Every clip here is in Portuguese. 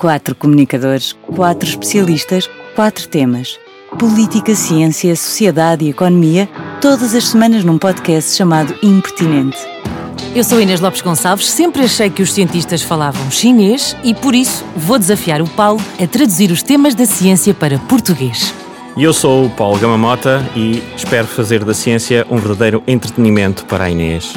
Quatro comunicadores, quatro especialistas, quatro temas. Política, ciência, sociedade e economia, todas as semanas num podcast chamado Impertinente. Eu sou Inês Lopes Gonçalves, sempre achei que os cientistas falavam chinês e por isso vou desafiar o Paulo a traduzir os temas da ciência para português. E eu sou o Paulo Gamamota e espero fazer da ciência um verdadeiro entretenimento para a Inês.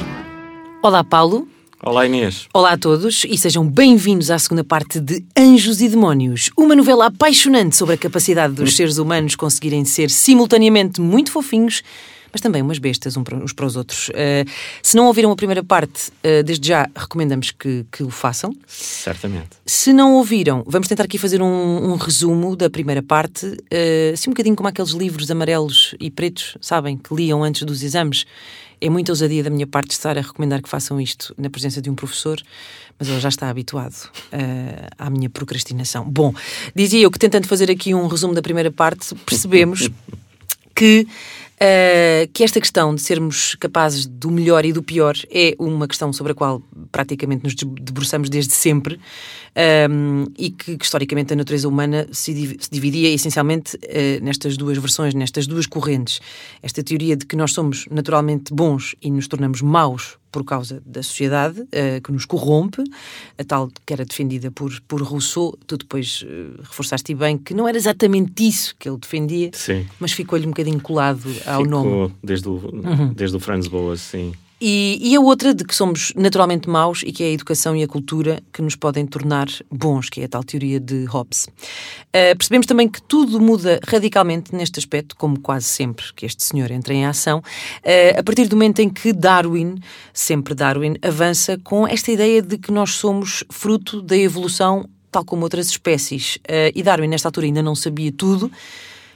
Olá, Paulo. Olá Inês. Olá a todos e sejam bem-vindos à segunda parte de Anjos e Demónios, uma novela apaixonante sobre a capacidade dos seres humanos conseguirem ser simultaneamente muito fofinhos, mas também umas bestas uns para os outros. Uh, se não ouviram a primeira parte, uh, desde já recomendamos que, que, o façam. Certamente. Se não ouviram, vamos tentar aqui fazer um, um resumo da primeira parte, uh, assim um bocadinho como aqueles livros amarelos e pretos, sabem, que liam antes dos exames é muita ousadia da minha parte estar a recomendar que façam isto na presença de um professor, mas ele já está habituado uh, à minha procrastinação. Bom, dizia eu que tentando fazer aqui um resumo da primeira parte, percebemos que Uh, que esta questão de sermos capazes do melhor e do pior é uma questão sobre a qual praticamente nos debruçamos desde sempre um, e que, que, historicamente a natureza humana se, se dividia essencialmente uh, nestas duas versões, nestas duas correntes. Esta teoria de que nós somos naturalmente bons e nos tornamos maus por causa da sociedade uh, que nos corrompe, a tal que era defendida por, por Rousseau. Tu depois uh, reforçaste bem que não era exatamente isso que ele defendia, sim. mas ficou-lhe um bocadinho colado ao ficou nome. Desde o, uhum. desde o Franz Boas, sim. E, e, a outra de que somos naturalmente maus e que é a educação e a cultura que nos podem tornar bons, que é a tal teoria de Hobbes. Uh, percebemos também que tudo muda radicalmente neste aspecto, como quase sempre que este senhor entra em ação, uh, a partir do momento em que Darwin, sempre Darwin, avança com esta ideia de que nós somos fruto da evolução, tal como outras espécies. Uh, e Darwin, nesta altura, ainda não sabia tudo,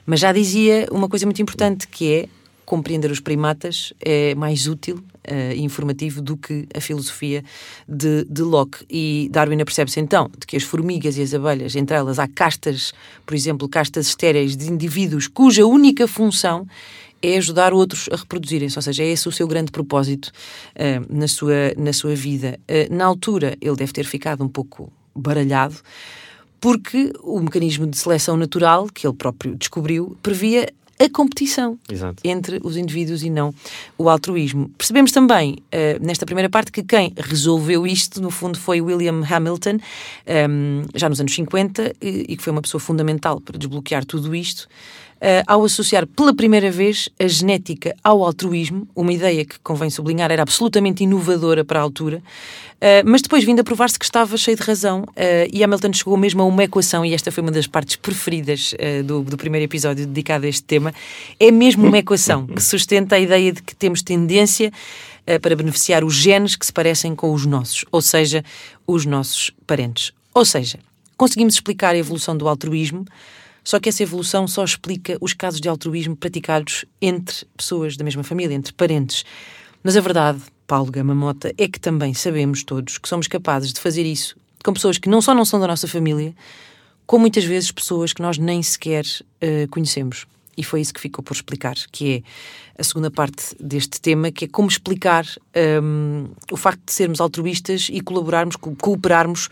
mas já dizia uma coisa muito importante que é compreender os primatas é mais útil uh, informativo do que a filosofia de, de Locke. E Darwin percebe-se então de que as formigas e as abelhas, entre elas há castas, por exemplo, castas estéreis de indivíduos cuja única função é ajudar outros a reproduzirem-se, ou seja, é esse o seu grande propósito uh, na, sua, na sua vida. Uh, na altura, ele deve ter ficado um pouco baralhado, porque o mecanismo de seleção natural, que ele próprio descobriu, previa a competição Exato. entre os indivíduos e não o altruísmo. Percebemos também, uh, nesta primeira parte, que quem resolveu isto, no fundo, foi William Hamilton, um, ehm, já nos anos 50, e, e que foi uma pessoa fundamental para desbloquear tudo isto uh, ao associar pela primeira vez a genética ao altruísmo, uma ideia que, convém sublinhar, era absolutamente inovadora para a altura, uh, mas depois vindo a provar-se que estava cheio de razão uh, e Hamilton chegou mesmo a uma equação, e esta foi uma das partes preferidas do, do primeiro episódio dedicado a este tema, é mesmo uma equação que sustenta a ideia de que temos tendência para beneficiar os genes que se parecem com os nossos, ou seja, os nossos parentes. Ou seja, conseguimos explicar a evolução do altruísmo só que essa evolução só explica os casos de altruísmo praticados entre pessoas da mesma família, entre parentes. Mas a verdade, Paulo Gama Mota, é que também sabemos todos que somos capazes de fazer isso com pessoas que não só não são da nossa família, como muitas vezes pessoas que nós nem sequer uh, conhecemos. E foi isso que ficou por explicar, que é a segunda parte deste tema, que é como explicar um, ehm, o facto de sermos altruístas e colaborarmos, cooperarmos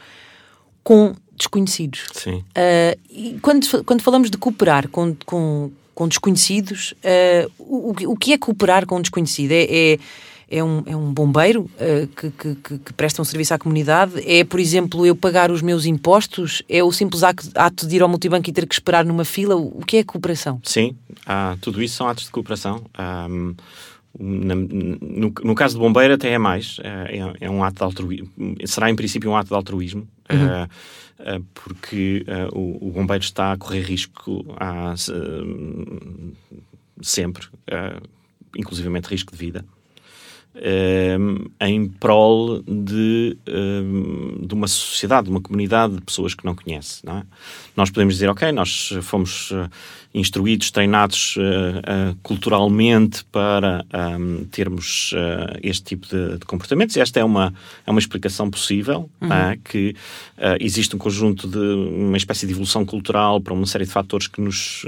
com desconhecidos. Sim. Uh, e quando, quando falamos de cooperar com, com, com desconhecidos, uh, o, o que é cooperar com um desconhecido? É, é, é, um, é um bombeiro uh, que, que, que, presta um serviço à comunidade? É, por exemplo, eu pagar os meus impostos? É o simples ato, de ir ao multibanco e ter que esperar numa fila? O que é cooperação? Sim, tudo isso são atos de cooperação. Um, na, no, no, caso de bombeiro até é mais, é, é um ato de altruísmo, será em princípio um ato de altruísmo, uhum. uh, uh, porque uh, o, o, bombeiro está a correr risco a, sempre, inclusivamente risco de vida. Um, em prol de, um, de uma sociedade, de uma comunidade de pessoas que não conhece. Não é? Nós podemos dizer, ok, nós fomos uh, instruídos, treinados uh, uh, culturalmente para um, termos este tipo de, de, comportamentos. Esta é uma, é uma explicação possível, uhum. é? que existe um conjunto de uma espécie de evolução cultural para uma série de fatores que nos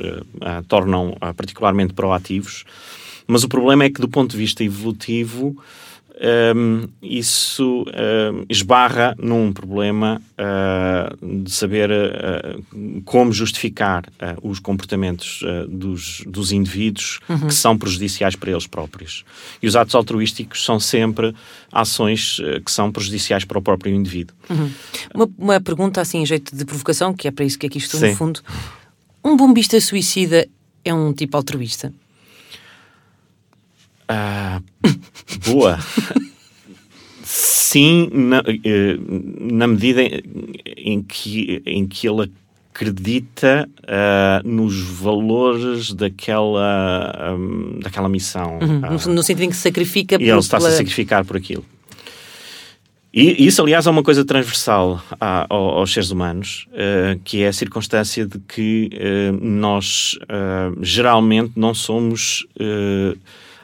tornam particularmente proativos. Mas o problema é que, do ponto de vista evolutivo, um, isso um, esbarra num problema uh, de saber uh, como justificar uh, os comportamentos dos, dos indivíduos uhum. que são prejudiciais para eles próprios. E os atos altruísticos são sempre ações que são prejudiciais para o próprio indivíduo. Uhum. Uma, uma, pergunta assim, em jeito de provocação, que é para isso que aqui estou, Sim. no fundo. Um bombista suicida é um tipo altruísta? Ah, boa. Sim, na, eh, na medida em que, em que ele acredita uh, nos valores daquela, um, daquela missão. Uhum, uh, no sentido em que se sacrifica e ele está-se pela... a sacrificar por aquilo. E isso, aliás, é uma coisa transversal a, aos seres humanos, uh, que é a circunstância de que nós geralmente não somos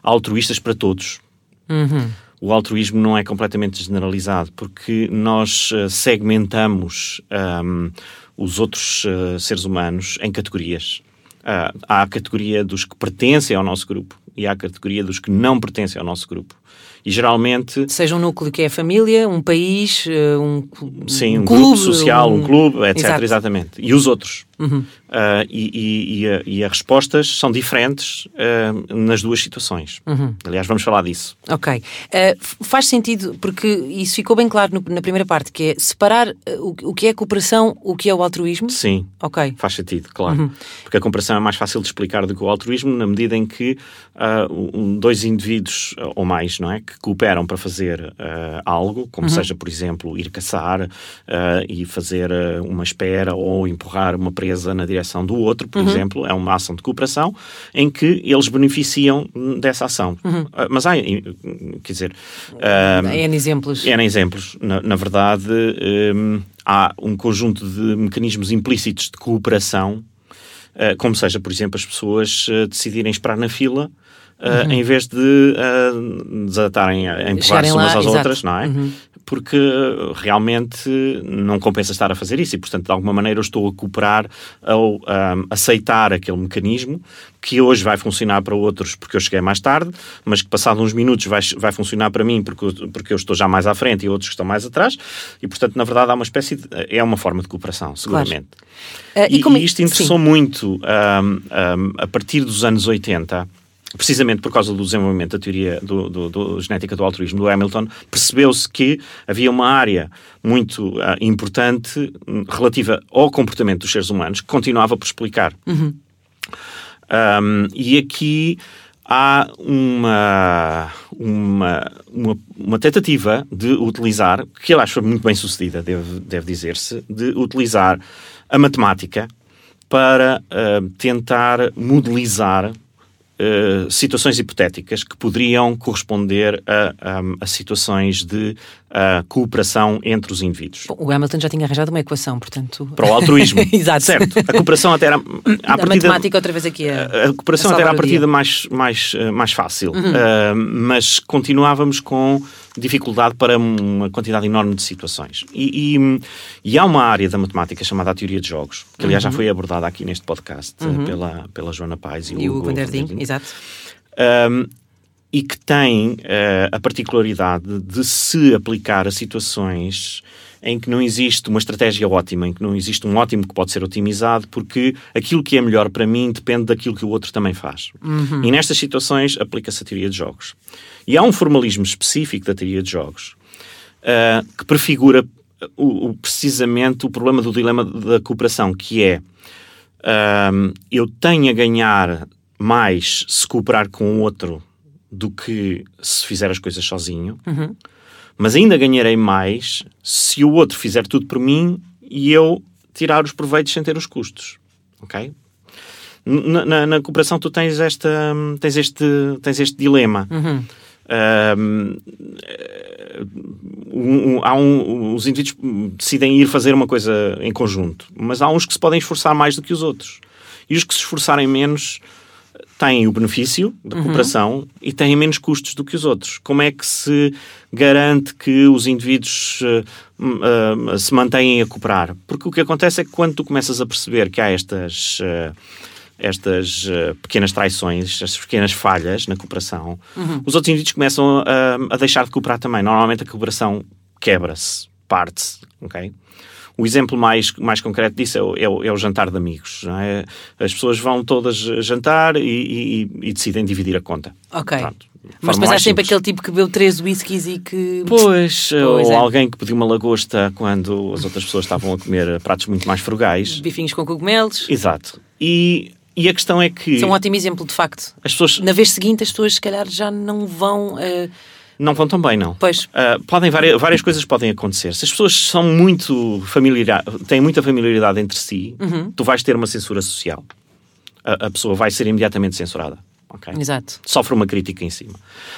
altruístas para todos. Uhum. O altruísmo não é completamente generalizado, porque nós uh, segmentamos um, os outros uh, seres humanos em categorias. Uh, há a categoria dos que pertencem ao nosso grupo e há a categoria dos que não pertencem ao nosso grupo. E geralmente. Seja um núcleo que é a família, um país, um, Sim, um, um clube, grupo social, um, um clube, etc. Exato. Exatamente. E os outros. Uhum. Uh, e, e, e, e, as respostas são diferentes uh, nas duas situações. Uhum. Aliás, vamos falar disso. Ok. Uh, faz sentido, porque isso ficou bem claro no, na primeira parte, que é separar o, o, que é a cooperação, o que é o altruísmo? Sim. Ok. Faz sentido, claro. Uhum. Porque a cooperação é mais fácil de explicar do que o altruísmo, na medida em que dois indivíduos ou mais, não é? Que cooperam para fazer algo, como uhum. seja, por exemplo, ir caçar e fazer uma espera ou empurrar uma empresa na direção do outro, por uhum. exemplo, é uma ação de cooperação em que eles beneficiam dessa ação. Uhum. Ah, mas há, quer dizer... Um, N exemplos. N exemplos. Na, na verdade, um, há um conjunto de mecanismos implícitos de cooperação, uh, como seja, por exemplo, as pessoas uh, decidirem esperar na fila Uh, uhum. em vez de uh, desatarem a empurrar-se umas às exato. outras, não é? Uhum porque realmente não compensa estar a fazer isso e, portanto, de alguma maneira eu estou a cooperar ao um, aceitar aquele mecanismo que hoje vai funcionar para outros porque eu cheguei mais tarde, mas que passado uns minutos vai, vai funcionar para mim porque, porque eu estou já mais à frente e outros que estão mais atrás e, portanto, na verdade há uma espécie de... é uma forma de cooperação, seguramente. Claro. Uh, e, e, e, isto interessou Sim. muito um, um, a partir dos anos 80 precisamente por causa do desenvolvimento da teoria do, do, do genética do altruísmo do Hamilton, percebeu-se que havia uma área muito uh, importante hum, relativa ao comportamento dos seres humanos que continuava por explicar. Uhum. Um, e aqui há uma, uma, uma, uma, tentativa de utilizar, que eu acho muito bem sucedida, deve, deve dizer-se, de utilizar a matemática para uh, tentar modelizar Uh, situações hipotéticas que poderiam corresponder a, a, a situações de uh, cooperação entre os indivíduos. Bom, o Hamilton já tinha arranjado uma equação, portanto... Para o altruísmo. Exato. Certo. A cooperação até era... A, partida, matemática outra vez aqui a, a cooperação a até era a partida mais, mais, uh, mais fácil, uhum. mas continuávamos com dificuldade para uma quantidade enorme de situações. E, e, e, há uma área da matemática chamada a teoria de jogos, que aliás uhum. já foi abordada aqui neste podcast uhum. pela, pela Joana Paz e, e o Hugo Vanderding. Exato. Um, e que tem uh, a particularidade de se aplicar a situações em que não existe uma estratégia ótima, em que não existe um ótimo que pode ser otimizado, porque aquilo que é melhor para mim depende daquilo que o outro também faz. Uhum. E nestas situações aplica-se a teoria de jogos. E há um formalismo específico da teoria de jogos uh, que prefigura o, o, precisamente o problema do dilema da cooperação, que é uh, eu tenho a ganhar mais se cooperar com o outro do que se fizer as coisas sozinho. Uhum mas ainda ganharei mais se o outro fizer tudo por mim e eu tirar os proveitos sem ter os custos. Ok? Na, na, na cooperação tu tens esta tens este tens este dilema uhum. um, um, há um, os indivíduos decidem ir fazer uma coisa em conjunto mas há uns que se podem esforçar mais do que os outros e os que se esforçarem menos têm o benefício da uhum. cooperação uhum. e têm menos custos do que os outros. Como é que se garante que os indivíduos uh, uh, se mantêm a cooperar? Porque o que acontece é que quando tu começas a perceber que há estas. Uh, estas pequenas traições, estas pequenas falhas na cooperação, uhum. os outros indivíduos começam a, a deixar de cooperar também. Normalmente a cooperação quebra-se, parte-se, ok? O exemplo mais, mais concreto disso é o, é o, é o jantar de amigos. É? As pessoas vão todas jantar e, e, e decidem dividir a conta. Ok. Pronto, mas depois há sempre aquele tipo que bebeu três whiskies e que. Pois, pois ou é. alguém que pediu uma lagosta quando as outras pessoas estavam a comer pratos muito mais frugais. Bifinhos com cogumelos. Exato. E, e a questão é que. Isso é um ótimo exemplo, de facto. As pessoas... Na vez seguinte, as pessoas, se calhar, já não vão. Uh... Não vão tão bem, não. Pois. Uh, podem, várias, várias coisas podem acontecer. Se as pessoas são muito familiar, têm muita familiaridade entre si, uhum. tu vais ter uma censura social. A, a pessoa vai ser imediatamente censurada. Okay? Exato. Sofre uma crítica em cima.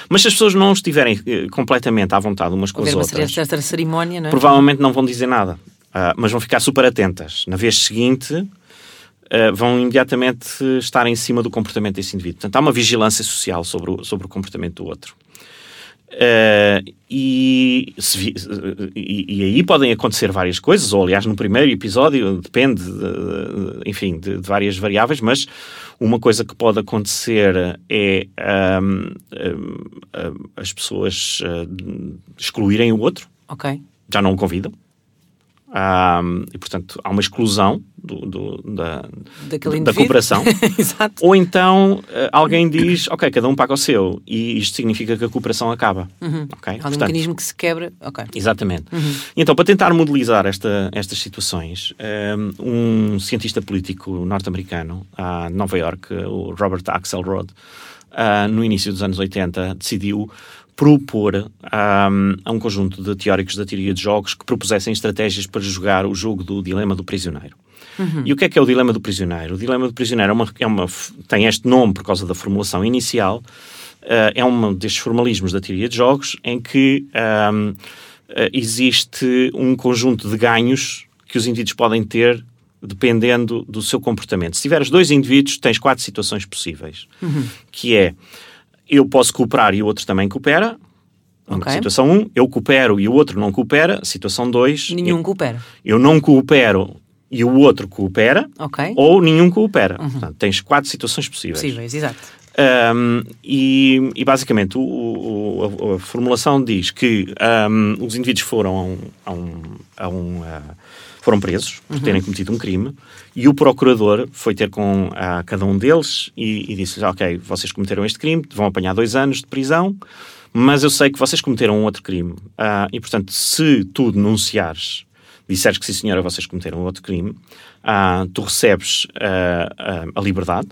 Mas se as pessoas não estiverem uh, completamente à vontade umas com as outras, cerimónia, não é? provavelmente não vão dizer nada. Uh, mas vão ficar super atentas. Na vez seguinte, uh, vão imediatamente estar em cima do comportamento desse indivíduo. Portanto, há uma vigilância social sobre o, sobre o comportamento do outro. Uh, e, e, e, aí podem acontecer várias coisas, ou aliás, no primeiro episódio, depende, de, enfim, de, de, várias variáveis, mas uma coisa que pode acontecer é um, um, as pessoas uh, excluírem o outro. Ok. Já não o convidam. Um, e, portanto, há uma exclusão do, do, da, da cooperação. Ou então uh, alguém diz, ok, cada um paga o seu, e isto significa que a cooperação acaba. Uhum. Okay? Há um mecanismo que se quebra. Okay. Exatamente. Uhum. Então, para tentar modelizar esta, estas situações, um, um cientista político norte-americano, a Nova York, o Robert Axelrod, uh, no início dos anos 80, decidiu propor um, a um conjunto de teóricos da teoria de jogos que propusessem estratégias para jogar o jogo do dilema do prisioneiro. Uhum. E o que é que é o dilema do prisioneiro? O dilema do prisioneiro é uma, é uma, tem este nome por causa da formulação inicial, uh, é um destes formalismos da teoria de jogos em que um, uh, existe um conjunto de ganhos que os indivíduos podem ter dependendo do seu comportamento. Se tiveres dois indivíduos, tens quatro situações possíveis, uhum. que é eu posso cooperar e o outro também coopera. Okay. Situação 1, um, eu coopero e o outro não coopera. Situação 2, nenhum eu, coopera. Eu não coopero e o outro coopera. Okay. Ou nenhum coopera. Uhum. Portanto, tens quatro situações possíveis. Possíveis, exato. Um, e, e, basicamente o, o, a, a, formulação diz que um, os indivíduos foram a um, a um, a uh, foram presos por uhum. terem cometido um crime e o procurador foi ter com uh, cada um deles e, e disse-lhes: Ok, vocês cometeram este crime, vão apanhar dois anos de prisão, mas eu sei que vocês cometeram um outro crime. Uh, e portanto, se tu denunciares, disseres que sim, senhora, vocês cometeram outro crime, tu recebes a liberdade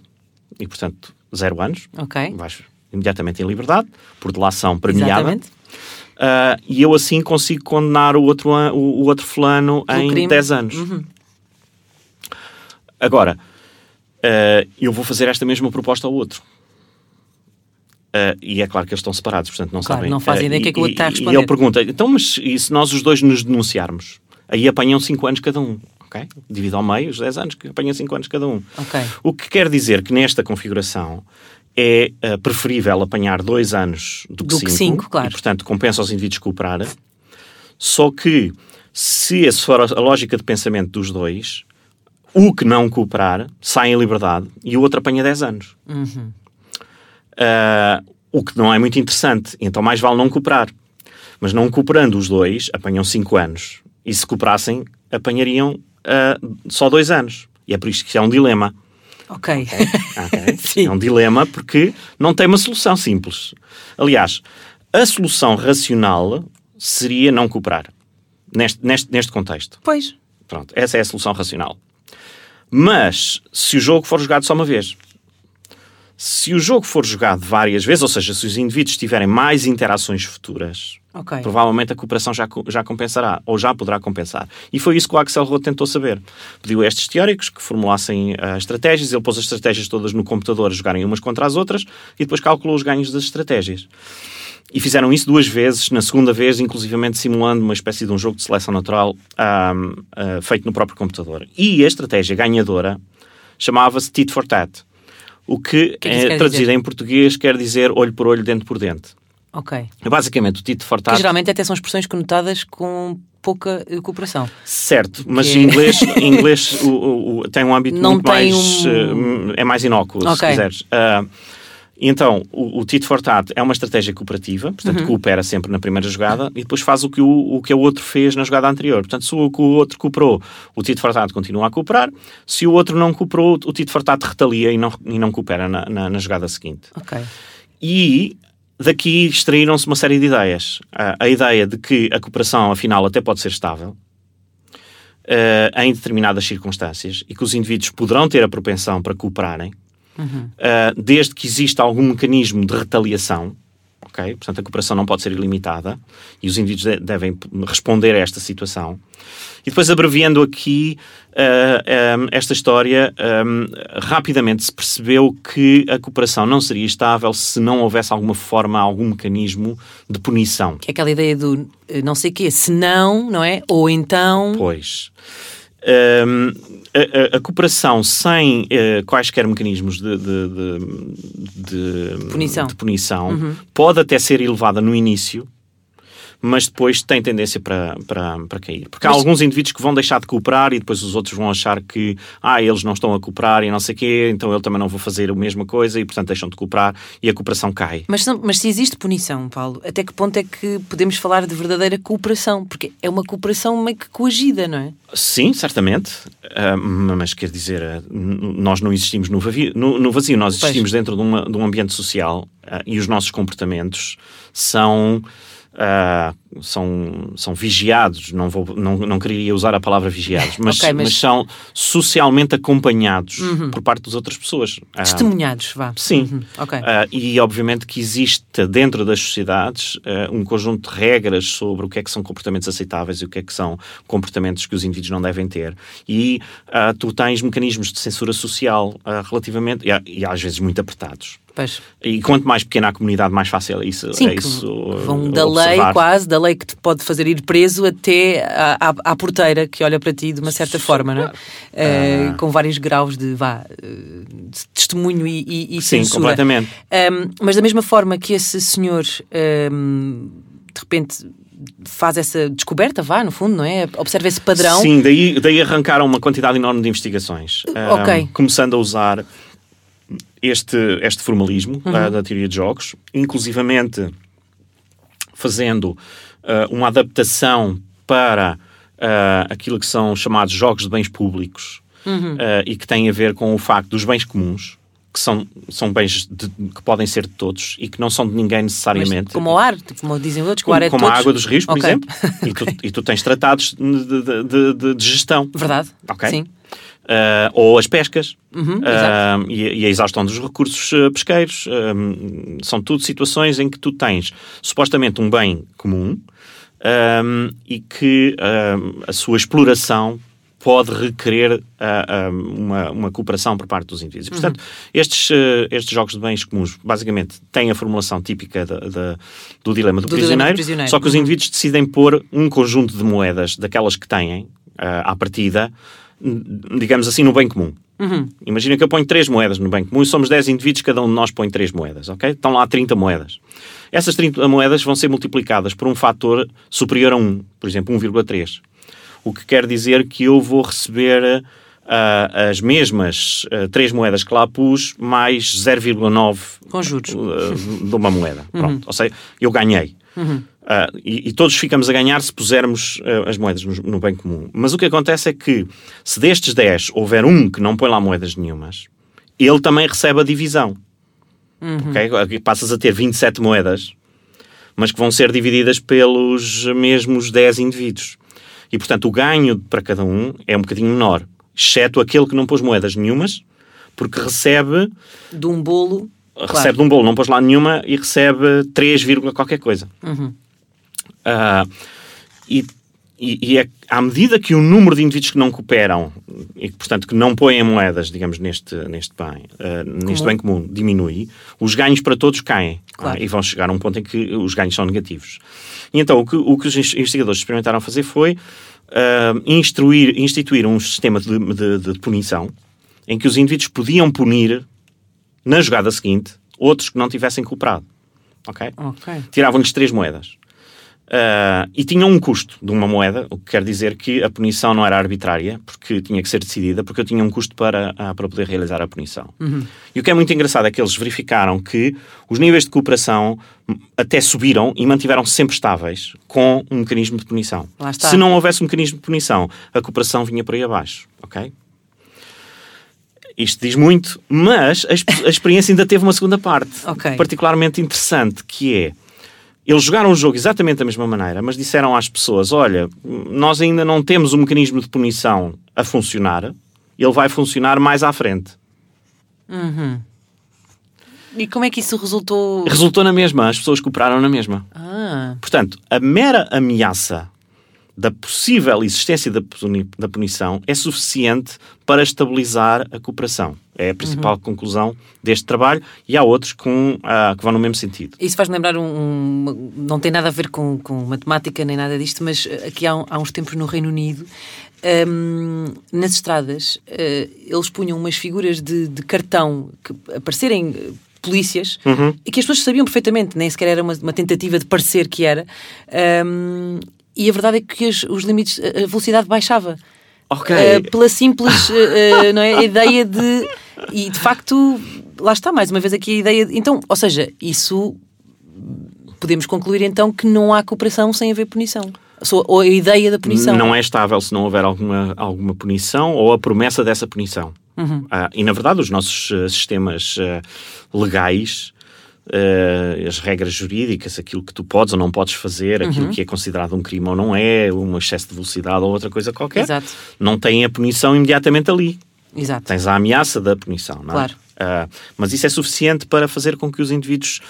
e, portanto, zero anos. Ok. Vais imediatamente em liberdade, por delação premiada. Exatamente. Uh, e eu assim consigo condenar o outro, o, outro fulano o em crime. 10 anos. Uhum. Agora, uh, eu vou fazer esta mesma proposta ao outro. Uh, e é claro que eles estão separados, portanto não claro, sabem. Não fazem ideia o que é que o outro está a responder. E ele pergunta: então, mas e se nós os dois nos denunciarmos? Aí apanham 5 anos cada um. Okay? Divido ao meio os 10 anos, que apanham 5 anos cada um. Okay. O que quer dizer que nesta configuração é uh, preferível apanhar dois anos do que, do cinco, que cinco, claro. e, portanto, compensa aos indivíduos cooperar. Só que, se essa for a lógica de pensamento dos dois, o que não cooperar sai em liberdade e o outro apanha 10 anos. Uhum. Uh, o que não é muito interessante. Então, mais vale não cooperar. Mas não cooperando os dois, apanham 5 anos. E se cooperassem, apanhariam uh, só dois anos. E é por isso que é um dilema. Ok. okay. é um dilema porque não tem uma solução simples. Aliás, a solução racional seria não cooperar. Neste, neste, neste contexto. Pois. Pronto, essa é a solução racional. Mas, se o jogo for jogado só uma vez, se o jogo for jogado várias vezes, ou seja, se os indivíduos tiverem mais interações futuras, okay. provavelmente a cooperação já, já compensará, ou já poderá compensar. E foi isso que o Axelrod tentou saber. Pediu a estes teóricos que formulassem uh, estratégias, ele pôs as estratégias todas no computador a jogarem umas contra as outras e depois calculou os ganhos das estratégias. E fizeram isso duas vezes, na segunda vez, inclusivamente simulando uma espécie de um jogo de seleção natural um, uh, feito no próprio computador. E a estratégia ganhadora chamava-se Tit for Tat o que, que, é, traduzido dizer? em português quer dizer olho por olho, dente por dente. Ok. Basicamente, o Tito Fortato... Que geralmente até são expressões conotadas com pouca uh, cooperação. Certo, mas Que é- em inglês, em inglês o, o- o- tem um âmbito Não muito mais. um- eh, é mais inócuo, se Ok. quiseres. Ah, então, o, o tit for tat é uma estratégia cooperativa, portanto, Uhum. coopera sempre na primeira jogada e depois faz o que o, o que o outro fez na jogada anterior. Portanto, se o o outro cooperou, o tit for tat continua a cooperar. Se o outro não cooperou, o tit for tat retalia e não, e não coopera na, na- na jogada seguinte. Ok. E daqui extraíram-se uma série de ideias. A ideia de que a cooperação, afinal, até pode ser estável eh, em determinadas circunstâncias e que os indivíduos poderão ter a propensão para cooperarem, eh, desde que exista algum mecanismo de retaliação. Ok? Portanto, a cooperação não pode ser ilimitada e os indivíduos de- devem responder a esta situação. E depois, abreviando aqui eh, eh, esta história, eh, rapidamente se percebeu que a cooperação não seria estável se não houvesse alguma forma, algum mecanismo de punição. Que é aquela ideia do não sei quê, se não, não é? Ou então. Pois. A, a- a cooperação sem eh, quaisquer mecanismos de, de- de- de- Punição. de punição pode até ser elevada no início, mas depois tem tendência para, para, para cair. Porque há Mas- alguns indivíduos que vão deixar de cooperar e depois os outros vão achar que ah, eles não estão a cooperar e não sei o quê, então eu também não vou fazer a mesma coisa e portanto deixam de cooperar e a cooperação cai. Mas, mas se existe punição, Paulo, até que ponto é que podemos falar de verdadeira cooperação? Porque é uma cooperação meio que coagida, não é? Sim, certamente, Ah, mas quer dizer, n- nós não existimos no vazio, no, no vazio nós Pois. existimos dentro de, uma- de um ambiente social ah, e os nossos comportamentos são. Ah, são, são vigiados, não, vou, não, não queria usar a palavra vigiados, mas, Ok, mas- mas são socialmente acompanhados por parte das outras pessoas. Ah, Testemunhados, vá. Sim. Uhum, Ok. Ah, e obviamente que existe dentro das sociedades um conjunto de regras sobre o que é que são comportamentos aceitáveis e o que é que são comportamentos que os indivíduos não devem ter. E tu tens mecanismos de censura social relativamente, e, e às vezes muito apertados. Pois. E quanto mais pequena a comunidade, mais fácil é isso. Sim, é isso vão uh, da lei quase, da lei que te pode fazer ir preso até à, à- à porteira que olha para ti de uma certa forma, não é? Ah. com vários graus de, vá, eh, de testemunho e, e, e Sim, censura. completamente. Um, mas da mesma forma que esse senhor um, de repente faz essa descoberta, vá, no fundo, não é? Observa esse padrão. Sim, daí, daí arrancaram uma quantidade enorme de investigações. Ok. começando a usar este, este formalismo Uhum. ah, da teoria de jogos, inclusivamente fazendo ah, uma adaptação para ah, aquilo que são chamados jogos de bens públicos Uhum. ah, e que tem a ver com o facto dos bens comuns, que são, são bens de- que podem ser de todos e que não são de ninguém Mas necessariamente. como o ar, tipo, como dizem outros, que o Como, ar é como a todos. água dos rios, por Ok. exemplo, e tu, e tu tens tratados de- de- de gestão. Verdade. Ok. Sim. Ah, ou as pescas Uhum, Ah, e, e a exaustão dos recursos ah, pesqueiros. São tudo situações em que tu tens supostamente um bem comum e que a sua exploração pode requerer uma, uma cooperação por parte dos indivíduos. E, Portanto, estes, estes jogos de bens comuns basicamente têm a formulação típica da- da- do dilema do, Do dilema do prisioneiro, só que os Uhum. indivíduos decidem pôr um conjunto de moedas daquelas que têm à partida, digamos assim, no bem comum. Uhum. Imagina que eu ponho 3 moedas no bem comum e somos 10 indivíduos, cada um de nós põe 3 moedas, ok? Estão lá 30 moedas. Essas 30 moedas vão ser multiplicadas por um fator superior a 1, por exemplo, 1,3. O que quer dizer que eu vou receber ah, as mesmas 3 moedas que lá pus, mais 0,9 Com juros. uh, de uma moeda. Pronto. Ou seja, eu ganhei. Uh, e, e todos ficamos a ganhar se pusermos uh, as moedas no, no bem comum. Mas o que acontece é que, se destes 10 houver um que não põe lá moedas nenhumas, ele também recebe a divisão. Ok? Aqui Passas a ter 27 moedas, mas que vão ser divididas pelos mesmos 10 indivíduos. E, portanto, o ganho para cada um é um bocadinho menor, exceto aquele que não pôs moedas nenhumas, porque recebe De um bolo. claro. recebe de um bolo, não pôs lá nenhuma e recebe 3, vírgula qualquer coisa. Uhum. Ah, e, e, e é à medida que o número de indivíduos que não cooperam e portanto, que não põem moedas, digamos, neste, neste bem, ah, neste Comum. bem comum, diminui, os ganhos para todos caem. Claro. Ah, e vão chegar a um ponto em que os ganhos são negativos. E então, o que, o que os investigadores experimentaram fazer foi ah, instruir, instituir um sistema de, de, de punição em que os indivíduos podiam punir na jogada seguinte outros que não tivessem cooperado. Ok? Ok. Tiravam-lhes três moedas. Uh, e tinha um custo de uma moeda, o que quer dizer que a punição não era arbitrária, porque tinha que ser decidida, porque eu tinha um custo para, uh, para poder realizar a punição. Uhum. E o que é muito engraçado é que eles verificaram que os níveis de cooperação até subiram e mantiveram-se sempre estáveis com um mecanismo de punição. Se não houvesse um mecanismo de punição, a cooperação vinha por aí abaixo, ok? Isto diz muito, mas a, a experiência ainda teve uma segunda parte, okay. particularmente interessante, que é eles jogaram o jogo exatamente da mesma maneira, mas disseram às pessoas: olha, nós ainda não temos o um mecanismo de punição a funcionar, ele vai funcionar mais à frente. Uhum. E como é que isso resultou? Resultou na mesma, as pessoas cooperaram na mesma. Ah. Portanto, a mera ameaça da possível existência da, da punição é suficiente para estabilizar a cooperação. É a principal uhum. conclusão deste trabalho e há outros com, uh, que vão no mesmo sentido. Isso faz-me lembrar um, um, Não tem nada a ver com, com matemática nem nada disto, mas aqui há, há uns tempos no Reino Unido, um, nas estradas, eles punham umas figuras de, de cartão que aparecerem polícias uhum. e que as pessoas sabiam perfeitamente, nem sequer era uma, uma tentativa de parecer que era. Um, e a verdade é que os, os limites, a velocidade baixava. Okay. Uh, pela simples uh, não é, ideia de. E de facto, lá está, mais uma vez aqui a ideia. De, então, ou seja, isso. Podemos concluir então que não há cooperação sem haver punição. Ou a ideia da punição. Não é estável se não houver alguma, alguma punição ou a promessa dessa punição. Uhum. Uh, e na verdade, os nossos sistemas legais uh, as regras jurídicas, aquilo que tu podes ou não podes fazer, aquilo uhum. que é considerado um crime ou não é, um excesso de velocidade ou outra coisa qualquer, Exato. não têm a punição imediatamente ali. Exato. Tens a ameaça da punição, não é? Claro. Uh, mas isso é suficiente para fazer com que os indivíduos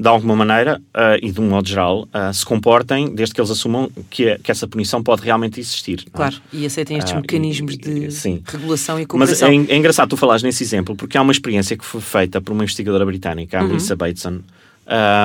de alguma maneira uh, e de um modo geral uh, se comportem desde que eles assumam que, que essa punição pode realmente existir. É? Claro, é? e aceitem estes uh, mecanismos de sim. regulação e cooperação. Mas é, é, engraçado tu falares nesse exemplo porque há uma experiência que foi feita por uma investigadora britânica, a Melissa uhum. Bateson,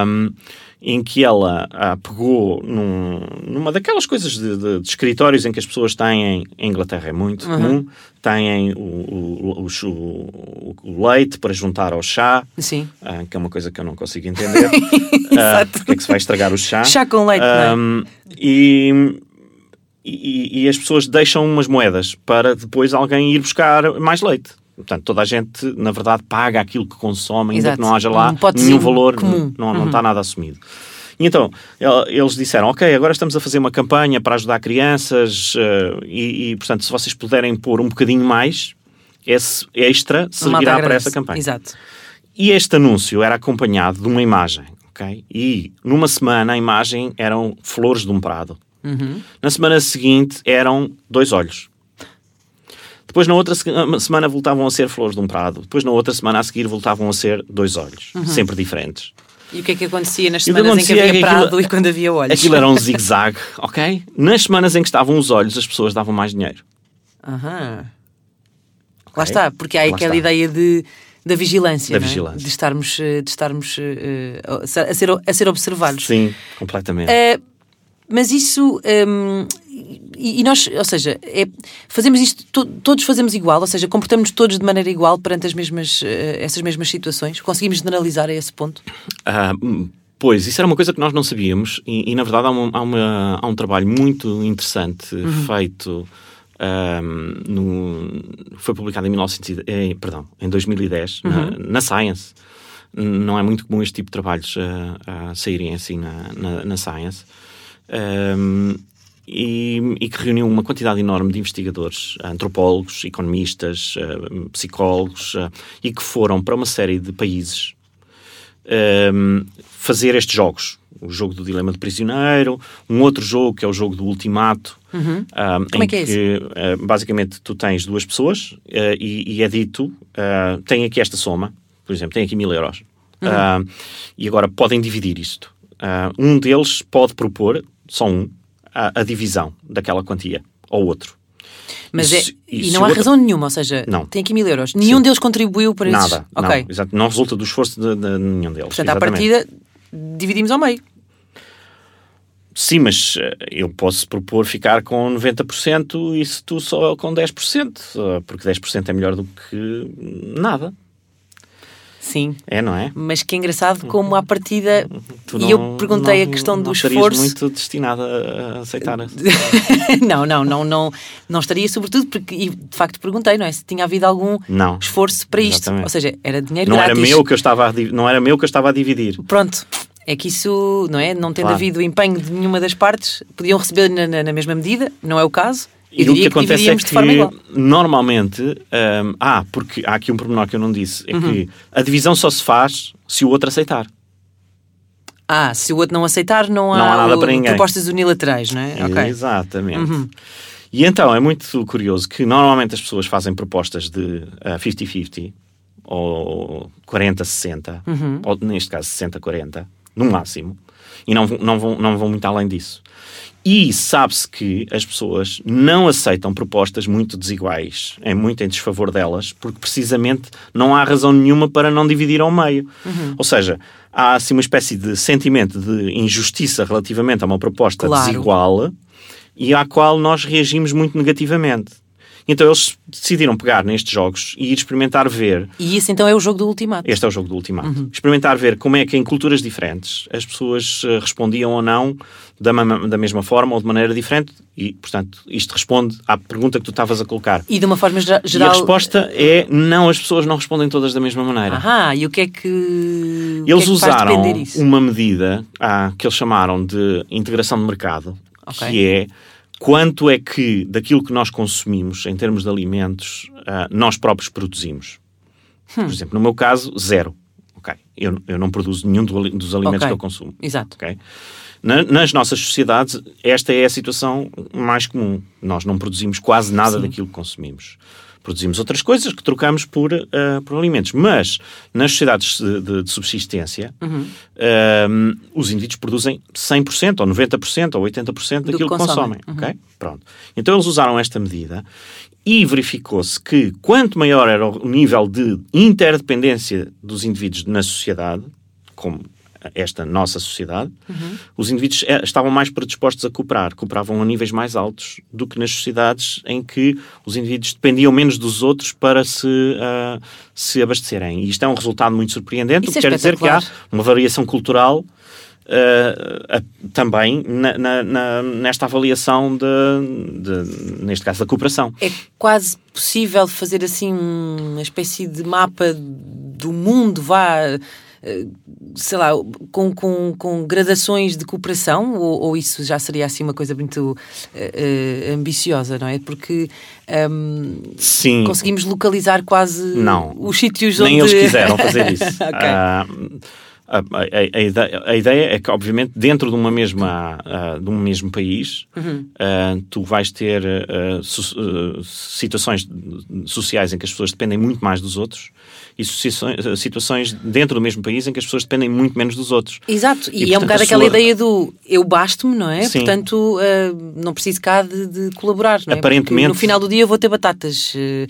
um, em que ela ah, pegou num, numa daquelas coisas de, de, de, escritórios em que as pessoas têm, em Inglaterra é muito uhum. comum, têm o, o, o, o, leite para juntar ao chá, Sim. Ah, que é uma coisa que eu não consigo entender. ah, porque é que se vai estragar o chá? Chá com leite, um, é? e, e, e as pessoas deixam umas moedas para depois alguém ir buscar mais leite. Portanto, toda a gente, na verdade, paga aquilo que consome, ainda Exato. que não haja lá nenhum valor, comum. não, não uhum. está nada assumido. E então, eles disseram, ok, agora estamos a fazer uma campanha para ajudar crianças uh, e, e, portanto, se vocês puderem pôr um bocadinho mais, esse extra servirá para essa campanha. Exato. E este anúncio era acompanhado de uma imagem, ok? E numa semana a imagem eram flores de um prado. Uhum. Na semana seguinte eram dois olhos. Depois, na outra semana, voltavam a ser flores de um prado. Depois, na outra semana a seguir, voltavam a ser dois olhos, uhum. sempre diferentes. E o que é que acontecia nas semanas acontecia em que havia é que prado aquilo, e quando havia olhos? Aquilo era um zigue-zague, ok? Nas semanas em que estavam os olhos, as pessoas davam mais dinheiro. Aham. Lá está, porque há Lá aquela está. ideia de da vigilância, da vigilância. É? de estarmos, eh, de estarmos uh, a, ser, a ser observados. Sim, completamente. Uh, mas isso. Um, e, e, nós, ou seja, é, fazemos isto, to, todos fazemos igual, ou seja, comportamos todos de maneira igual perante as mesmas, uh, essas mesmas situações? Conseguimos generalizar a esse ponto? Uh, pois, isso era uma coisa que nós não sabíamos e, e na verdade há, uma, há, uma, há, um trabalho muito interessante uhum. feito. Um, no, foi publicado em, 1900, eh, perdão, em 2010 uhum. na, na, Science. Não é muito comum este tipo de trabalhos a, a saírem assim na, na, na Science um, e, e, que reuniu uma quantidade enorme de investigadores, antropólogos, economistas, uh, psicólogos, uh, e que foram para uma série de países um, fazer estes jogos. O jogo do dilema do prisioneiro, um outro jogo que é o jogo do ultimato, uhum. um, Como em é que, é que uh, basicamente tu tens duas pessoas uh, e, e, é dito: uh, tem aqui esta soma, por exemplo, tem aqui mil euros, uhum. e agora podem dividir isto. um deles pode propor, só um, a, a divisão daquela quantia ao outro. Mas e, é, e, e não há outro... razão nenhuma, ou seja, não. tem aqui mil euros. Nenhum Sim. deles contribuiu para isso. Nada, okay. não, exato, não resulta do esforço de, de nenhum deles. Portanto, à partida, dividimos ao meio. Sim, mas eh, eu posso propor ficar com 90% e se tu só com 10%, porque 10% é melhor do que nada. Sim. É, não é? Mas que é engraçado como à partida. Tu e não- eu perguntei a não- questão não do esforço. muito destinada a aceitar. não, não, não, não, não estaria, sobretudo porque, e de facto perguntei, não é? Se tinha havido algum Não. esforço para isto. Exatamente. Ou seja, era dinheiro Não era, grátis. meu que eu estava a, não era meu que eu estava a dividir. Pronto. É que isso, não é? Não tendo Claro. havido empenho de nenhuma das partes, podiam receber na, na- na mesma medida, não é o caso. E o que que, acontece é que normalmente, hum, ah, porque há aqui um pormenor que eu não disse, é Uhum. que a divisão só se faz se o outro aceitar. Ah, se o outro não aceitar, não há, Não há nada o- propostas unilaterais, não é? Ok. Uhum. Exatamente. E então é muito curioso que normalmente as pessoas fazem propostas de ah, 50-50 ou 40-60, Uhum. ou neste caso 60-40, no máximo, e não, não, vão, não vão muito além disso. E sabe-se que as pessoas não aceitam propostas muito desiguais, é muito em desfavor delas, porque precisamente não há razão nenhuma para não dividir ao meio. Uhum. Ou seja, há assim uma espécie de sentimento de injustiça relativamente a uma proposta Claro. desigual e à qual nós reagimos muito negativamente. Então eles decidiram pegar nestes jogos e ir experimentar ver E isso então é o jogo do ultimato. este é o jogo do ultimato. Uhum. Experimentar ver como é que em culturas diferentes as pessoas eh, respondiam ou não da, da mesma forma ou de maneira diferente. E, portanto, isto responde à pergunta que tu estavas a colocar. E de uma forma gera- E a geral. resposta é não, as pessoas não respondem todas da mesma maneira. Ahá, e o que é que. o que Eles é que usaram uma medida ah, que eles chamaram de integração de mercado, Ok. que é quanto é que daquilo que nós consumimos em termos de alimentos ah, nós próprios produzimos. Hum. Por exemplo, no meu caso, zero. Ok, Eu, eu não produzo nenhum dos alimentos Ok. que eu consumo. Exato. ok? Na- nas nossas sociedades, esta é a situação mais comum. Nós não produzimos quase nada daquilo que consumimos. Produzimos outras coisas que trocamos por, ah, por alimentos. Mas nas sociedades de, de- de subsistência, Uhum. ah, os indivíduos produzem 100% ou 90% ou 80% que daquilo que consomem. consomem. ok? Pronto. Então eles usaram esta medida e verificou-se que quanto maior era o nível de interdependência dos indivíduos na sociedade, como esta nossa sociedade, os indivíduos eh, estavam mais predispostos a cooperar, cooperavam a níveis mais altos do que nas sociedades em que os indivíduos dependiam menos dos outros para se, ah, se abastecerem. E isto é um resultado muito surpreendente, Isso o que é quer dizer que há uma variação cultural ah, ah, também na- na- na- nesta avaliação, de, de- neste caso, da cooperação. É quase possível fazer assim uma espécie de mapa do mundo, vá. Eh, Sei lá, com, com, com gradações de cooperação, ou, ou isso já seria assim uma coisa muito eh, ambiciosa, não é? Porque ehm, Sim. conseguimos localizar quase Não. os sítios Nem onde. eles quiseram fazer isso. Ok. Ah, a, a- a ideia, a ideia é que, obviamente, dentro de, uma mesma, ah, de um mesmo país, Uhum. ah, tu vais ter so- ah, situações sociais em que as pessoas dependem muito mais dos outros e situações, dentro do mesmo país em que as pessoas dependem muito menos dos outros. Exato, e, E, é um portanto, bocado aquela sua- ideia do eu basto-me, não é? Sim. Portanto, eh, não preciso cá de, de colaborar, não é? Aparentemente- Porque no final do dia eu vou ter batatas. eh,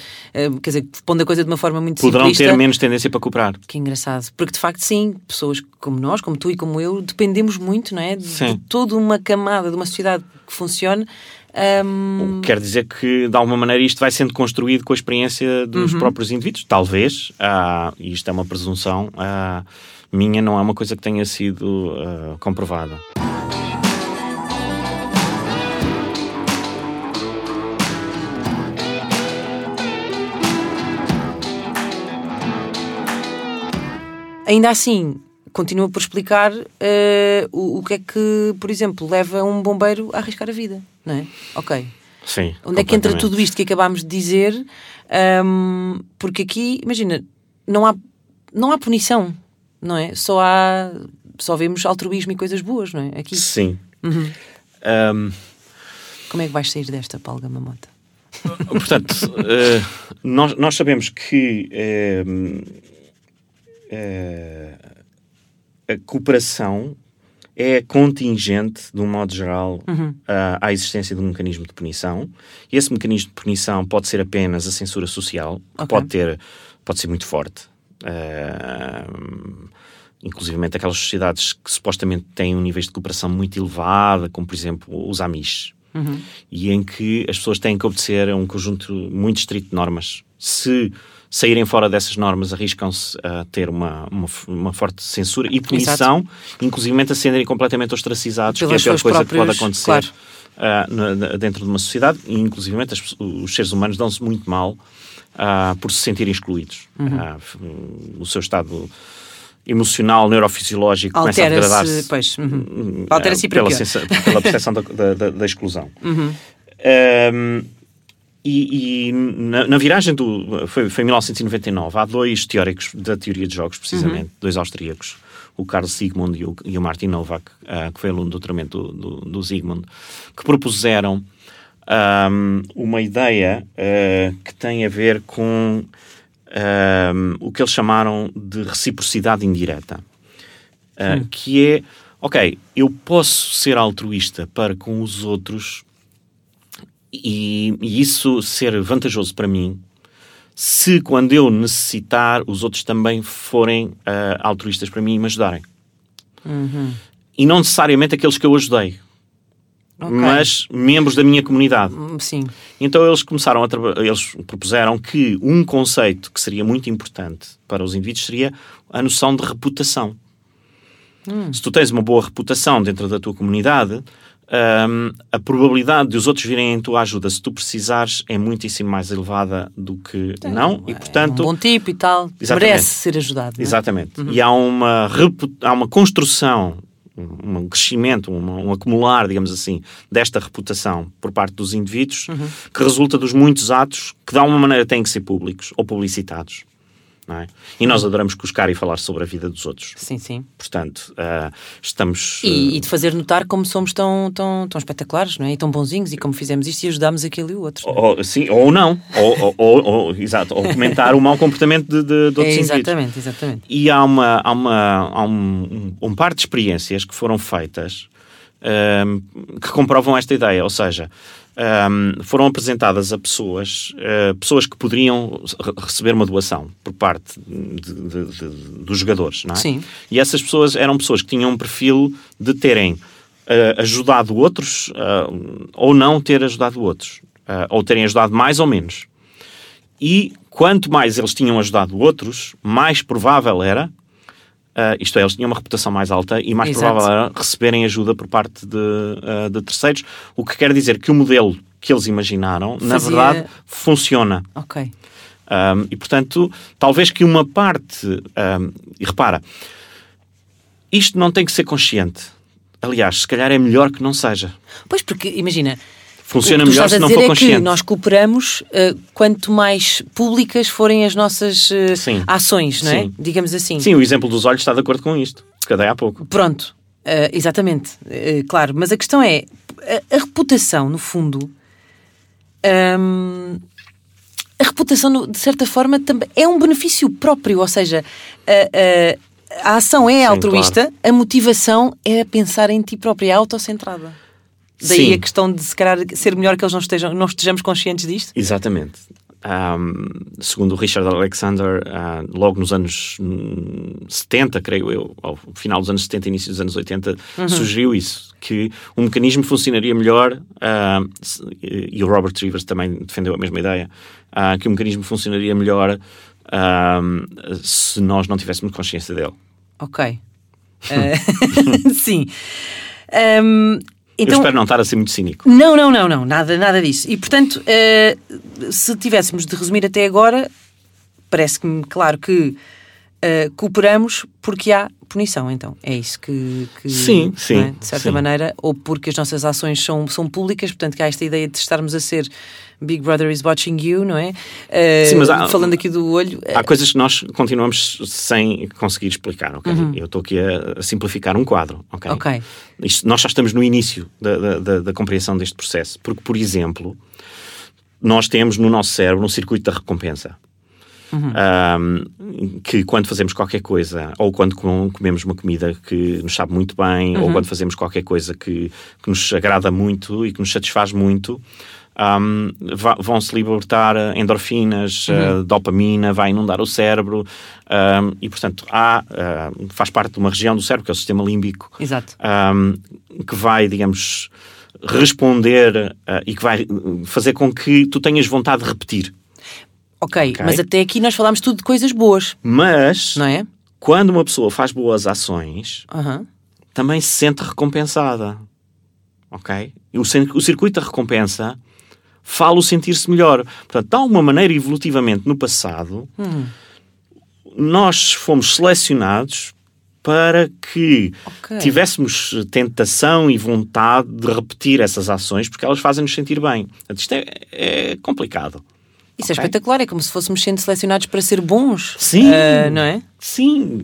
quer dizer, pondo a coisa de uma forma muito Poderão simplista. ter menos tendência para cooperar. Que engraçado. Porque de facto, sim, pessoas como nós, como tu e como eu, dependemos muito, não é? De, de toda uma camada de uma sociedade que funcione. Ahm, Quer dizer que, de alguma maneira, isto vai sendo construído com a experiência dos Uhum. próprios indivíduos? Talvez, ah, e isto é uma presunção ah, minha, não é uma coisa que tenha sido ah, comprovada. ainda assim, continua por explicar eh, o, o que é que, por exemplo, leva um bombeiro a arriscar a vida, não é? Ok. Sim. Onde é que entra tudo isto que acabámos de dizer? Ahm, porque aqui, imagina, não há, não há punição, não é? Só há. Só vemos altruísmo e coisas boas, não é? Aqui. Sim. Uhum. Ahm, Como é que vais sair desta palga mamota? portanto, eh, nós, nós sabemos que eh, eh, a cooperação é contingente, de um modo geral, à, à existência de um mecanismo de punição. E esse mecanismo de punição pode ser apenas a censura social, que Ok. pode, ter, pode ser muito forte. Eh, inclusivamente aquelas sociedades que supostamente têm um nível de cooperação muito elevado, como por exemplo os Amish. e em que as pessoas têm que obedecer a um conjunto muito estrito de normas. Se saírem fora dessas normas, arriscam-se a ter uma, uma, uma, forte censura e punição, inclusive a serem completamente ostracizados, Pelas que é a pior coisa próprios, que pode acontecer claro. uh, dentro de uma sociedade, e inclusive os seres humanos dão-se muito mal uh, por se sentirem excluídos. Uhum. Uh, o seu estado emocional, neurofisiológico começa a degradar-se pois, uhum. altera-se pela, pela percepção da, da, da, exclusão. Uhum. Um, e, e na, na, viragem do. Foi, foi em 1999. Há dois teóricos da teoria de jogos, precisamente, uhum. dois austríacos, o Carl Sigmund e o, e o Martin Novak, uh, que foi aluno do doutoramento do, do, do Sigmund, que propuseram um, uma ideia uh, que tem a ver com um, o que eles chamaram de reciprocidade indireta. Uh. Que é, ok, eu posso ser altruísta para com os outros e, e, isso ser vantajoso para mim, se quando eu necessitar, os outros também forem uh, altruístas para mim e me ajudarem. Uhum. E não necessariamente aqueles que eu ajudei, okay. mas membros da minha comunidade. Hum, sim. Então eles começaram a eles propuseram que um conceito que seria muito importante para os indivíduos seria a noção de reputação. Hum. Se tu tens uma boa reputação dentro da tua comunidade, um, a probabilidade de os outros virem em tua ajuda se tu precisares é muitíssimo mais elevada do que não e portanto é um bom tipo e tal exatamente. merece ser ajudado é? exatamente uhum. e há uma há uma construção um crescimento, um, um, acumular, digamos assim, desta reputação por parte dos indivíduos uhum. que resulta dos muitos atos que, de alguma maneira, têm que ser públicos ou publicitados. É? E nós adoramos cuscar e falar sobre a vida dos outros. Sim, sim. Portanto, uh, estamos. Uh... E, e, de fazer notar como somos tão, tão, tão espetaculares, não é? E tão bonzinhos, e como fizemos isto e ajudámos aquele e o outro. Ou, sim, ou não. ou, ou, ou, exato, ou comentar o mau comportamento de, de, de outros é, exatamente, indivíduos. Exatamente, E há, uma, há, uma, há um, um, um par de experiências que foram feitas uh, que comprovam esta ideia. Ou seja, um, foram apresentadas a pessoas, uh, pessoas que poderiam receber uma doação por parte de, de, de, dos jogadores, não é? Sim. E essas pessoas eram pessoas que tinham um perfil de terem uh, ajudado outros uh, ou não ter ajudado outros, ou terem ajudado mais ou menos. E quanto mais eles tinham ajudado outros, mais provável era Uh, isto é, eles tinham uma reputação mais alta e mais Exato. provável era receberem ajuda por parte de, uh, de, terceiros, o que quer dizer que o modelo que eles imaginaram, Fazia... na verdade, funciona. Ok. Um, e portanto, talvez que uma parte. Um, e repara, isto não tem que ser consciente. Aliás, se calhar é melhor que não seja. Pois, porque imagina, Funciona melhor se não for é consciente. Que nós cooperamos uh, quanto mais públicas forem as nossas uh, ações, não é? Sim. Digamos assim. Sim, o exemplo dos olhos está de acordo com isto, que dei há pouco. Pronto, uh, exatamente, claro. Mas a questão é, a, a reputação, no fundo, um, a reputação, de certa forma, também é um benefício próprio, ou seja, a, a, a ação é Sim, altruísta, claro. a motivação é pensar em ti própria, é autocentrada. Daí Sim. a questão de se calhar ser melhor que eles não, estejam, não estejamos conscientes disto? Exatamente. Um, segundo o Richard Alexander, uh, logo nos anos 70, creio eu, ao final dos anos 70 início dos anos 80, Uhum. sugeriu isso, que um mecanismo funcionaria melhor, uh, e o Robert Rivers também defendeu a mesma ideia, uh, que o mecanismo funcionaria melhor se nós não tivéssemos consciência dele. Ok. Eh, sim. Um, eu então, espero não estar a ser muito cínico. Não, não, não, não, nada, nada disso. E portanto, eh, se tivéssemos de resumir até agora, parece-me claro que eh, cooperamos porque há punição, então. É isso que. que Sim, não sim, é? De certa sim. maneira, ou porque as nossas ações são, são públicas, portanto, que há esta ideia de estarmos a ser Big Brother is watching you, não é? Eh, Sim, mas há- falando aqui do olho. eh, Há coisas que nós continuamos sem conseguir explicar, ok? Eu estou aqui a, simplificar um quadro, ok? Uhum. Ok. Isto- nós já estamos no início da, da, da- da compreensão deste processo, porque, por exemplo, nós temos no nosso cérebro um circuito da recompensa. Uhum. Ahm, que quando fazemos qualquer coisa, ou quando com- comemos uma comida que nos sabe muito bem, Uhum. ou quando fazemos qualquer coisa que, que nos agrada muito e que nos satisfaz muito, va- vão-se libertar endorfinas, eh, dopamina, vai inundar o cérebro, ahm, e portanto há, ah, faz parte de uma região do cérebro, que é o sistema límbico, um, que vai, digamos, responder uh, e que vai fazer com que tu tenhas vontade de repetir. Okay, ok, mas até aqui nós falámos tudo de coisas boas. Mas, não é? quando uma pessoa faz boas ações, uhum. também se sente recompensada. Ok? O, o circuito da recompensa fala o sentir-se melhor. Portanto, de alguma maneira, evolutivamente, no passado, hum. nós fomos selecionados para que okay. tivéssemos tentação e vontade de repetir essas ações porque elas fazem-nos sentir bem. Isto é, é complicado. Isso é okay? é espetacular, é como se fôssemos sendo selecionados para ser bons. Sim, uh, não é? Sim.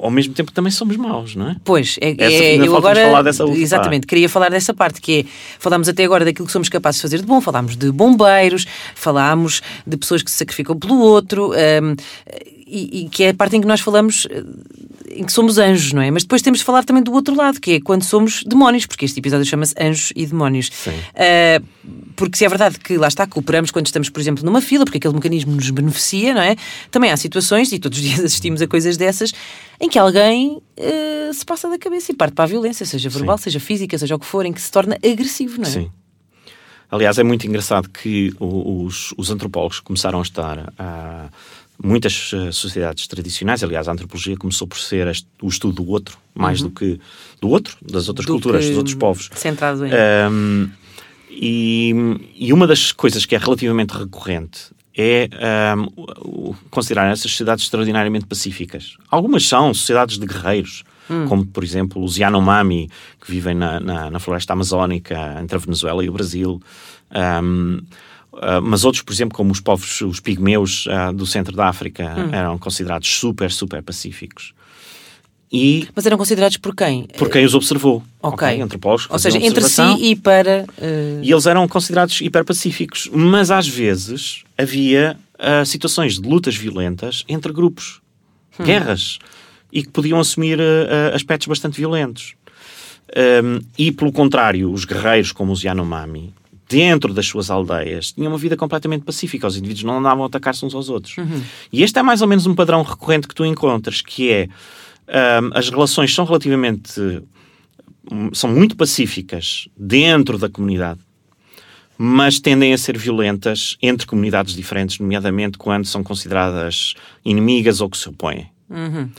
Ao mesmo tempo também somos maus, não é? Pois, é, é eu agora falar dessa exatamente, queria falar dessa parte que é, falámos até agora daquilo que somos capazes de fazer de bom, falámos de bombeiros, falámos de pessoas que se sacrificam pelo outro, um, e, e, que é a parte em que nós falamos eh, em que somos anjos, não é? Mas depois temos de falar também do outro lado, que é quando somos demónios, porque este episódio chama-se Anjos e Demónios. Uh, porque se é verdade que lá está, cooperamos quando estamos, por exemplo, numa fila, porque aquele mecanismo nos beneficia, não é? Também há situações, e todos os dias assistimos a coisas dessas, em que alguém uh, se passa da cabeça e parte para a violência, seja verbal, Sim. seja física, seja o que for, em que se torna agressivo, não é? Sim. Aliás, é muito engraçado que os, os antropólogos começaram a estar a muitas uh, sociedades tradicionais, aliás, a antropologia começou por ser o estudo do outro, mais uhum. do que do outro, das outras do culturas, dos outros povos. Centrado em. Um, e, e, uma das coisas que é relativamente recorrente é um, considerar essas sociedades extraordinariamente pacíficas. Algumas são sociedades de guerreiros, hum. como por exemplo os Yanomami, que vivem na, na, na, floresta amazónica entre a Venezuela e o Brasil. Um, Uh, mas outros, por exemplo, como os povos, os pigmeus uh, do centro da África, hum. eram considerados super, super pacíficos. E mas eram considerados por quem? Por quem os observou. Ok. okay antropólogos. Ou seja, entre si e para. Uh... E eles eram considerados hiper pacíficos. Mas às vezes havia situações de lutas violentas entre grupos, hum. guerras, e que podiam assumir aspectos bastante violentos. Um, e pelo contrário, os guerreiros como os Yanomami dentro das suas aldeias, tinham uma vida completamente pacífica. Os indivíduos não andavam a atacar-se uns aos outros. Uhum. E este é mais ou menos um padrão recorrente que tu encontras, que é um, as relações são relativamente hum, são muito pacíficas dentro da comunidade, mas tendem a ser violentas entre comunidades diferentes, nomeadamente quando são consideradas inimigas ou que se opõem. Uhum.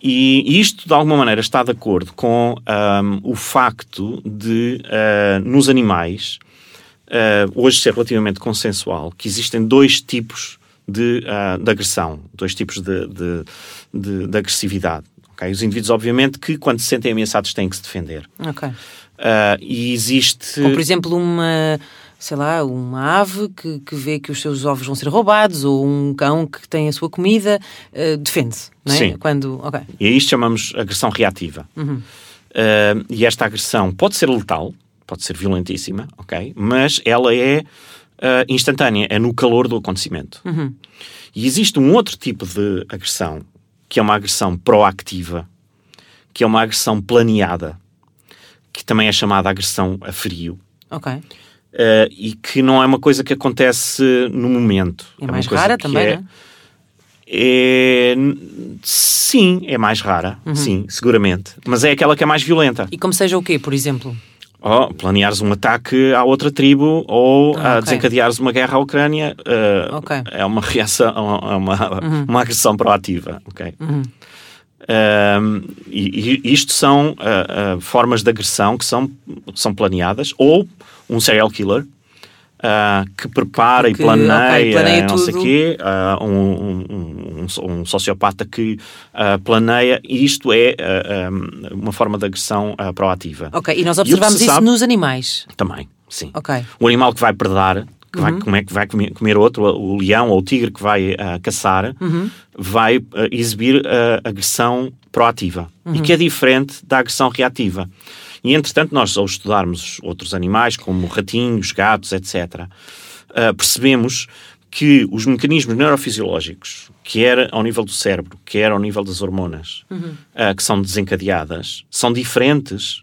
E isto, de alguma maneira, está de acordo com um, o facto de, uh, nos animais, uh, hoje ser relativamente consensual que existem dois tipos de, uh, de agressão, dois tipos de, de, de, de agressividade. Okay? Os indivíduos, obviamente, que quando se sentem ameaçados têm que se defender. Ok. Uh, e existe. Ou, por exemplo, uma sei lá, uma ave que, que vê que os seus ovos vão ser roubados ou um cão que tem a sua comida, uh, defende-se, não é? Sim. Quando, okay. E a isto chamamos agressão reativa. Uhum. Uh, e esta agressão pode ser letal, pode ser violentíssima, ok? Mas ela é uh, instantânea, é no calor do acontecimento. Uhum. E existe um outro tipo de agressão, que é uma agressão proativa, que é uma agressão planeada, que também é chamada agressão a frio. Ok. Uh, e que não é uma coisa que acontece no momento. É, é mais rara também, é, né? É, sim, é mais rara, uhum. sim, seguramente. Mas é aquela que é mais violenta. E como seja o quê, por exemplo? Ou planeares um ataque à outra tribo ou ah, okay. desencadeares uma guerra à Ucrânia uh, okay. é uma reação é uma, uhum. uma agressão proativa ok uhum. uh, e, e, isto são uh, formas de agressão que são, são planeadas ou um serial killer Uh, que prepara que, e planeia, okay, planeia não sei quê, uh, um, um, um, um, sociopata que uh, planeia, e isto é um, uma forma de agressão proativa. Ok, e nós observamos isso sabe, nos animais? Também, sim. Ok. O animal que vai predar, que, uhum. vai, comer, que vai comer outro, o leão ou o tigre que vai caçar, uhum. vai exibir agressão proativa, uhum. e que é diferente da agressão reativa. E, entretanto, nós, ao estudarmos outros animais, como ratinhos, gatos, etc., uh, ah, percebemos que os mecanismos neurofisiológicos, quer ao nível do cérebro, quer ao nível das hormonas, uhum. uh, que são desencadeadas, são diferentes.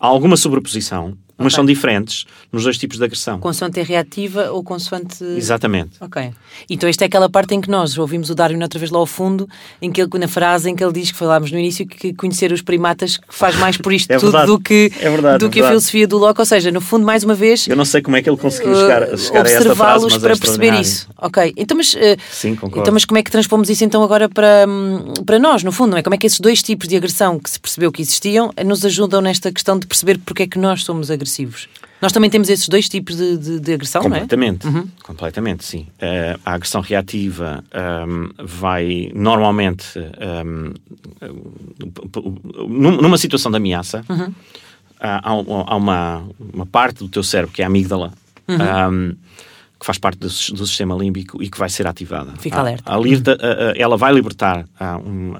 Há alguma sobreposição, mas Ok. são diferentes nos dois tipos de agressão. Consoante é reativa ou consoante. Exatamente. Ok. Então esta é aquela parte em que nós ouvimos o Darwin outra vez lá ao fundo, em que ele, na frase em que ele diz que falámos no início que conhecer os primatas faz mais por isto É tudo verdade. do que, É verdade, do é que a filosofia do Locke. Ou seja, no fundo, mais uma vez, Eu não sei como é que ele conseguiu chegar, uh, chegar a esta frase, observá-los mas é para perceber isso. Ok. Então, mas, uh, Sim, concordo. então, mas como é que transpomos isso então agora para, hum, para nós, no fundo, não é? Como é que esses dois tipos de agressão que se percebeu que existiam eh, nos ajudam nesta questão de perceber porque é que nós somos agressivos? Nós também temos esses dois tipos de, de, de agressão, não é? Completamente, completamente, sim. Eh, a agressão reativa ehm, vai normalmente ehm, num- numa situação de ameaça há, há um- há uma, uma parte do teu cérebro que é a amígdala ehm, que faz parte do, do sistema límbico e que vai ser ativada. Fica alerta. a a- a- ela vai libertar, um,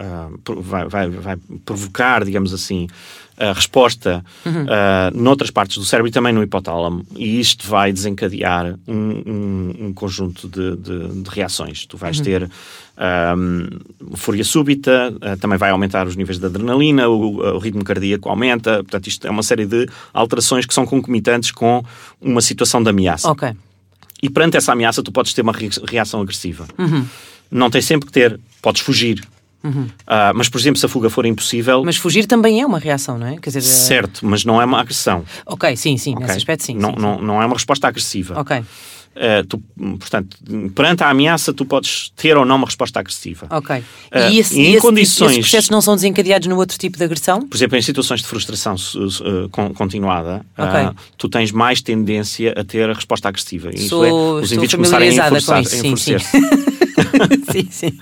vai, vai- vai provocar, digamos assim, a resposta ah, noutras partes do cérebro e também no hipotálamo. E isto vai desencadear um, um- um conjunto de, de- de reações. Tu vais ter ah, fúria súbita, ah, também vai aumentar os níveis de adrenalina, o, o ritmo cardíaco aumenta. Portanto, isto é uma série de alterações que são concomitantes com uma situação de ameaça. E perante essa ameaça, tu podes ter uma re- reação agressiva. Não tens sempre que ter, podes fugir. Ah, mas, por exemplo, se a fuga for impossível, Mas fugir também é uma reação, não é? Dizer, certo, mas não é uma agressão. Ok, sim, sim, ok? nesse aspecto sim. Não, sim. não, não é uma resposta agressiva. Ok, Ah, tu, portanto, perante a ameaça, tu podes ter ou não uma resposta agressiva. ok. Ah, e esse, e em esse- condições- esses processos não são desencadeados no outro tipo de agressão? Por exemplo, em situações de frustração uh, con- continuada, Ok. uh, tu tens mais tendência a ter a resposta agressiva. E Isso Sou- é, os indivíduos começarem a familiarizada com enforçar- isso, a sim, sim. sim, sim.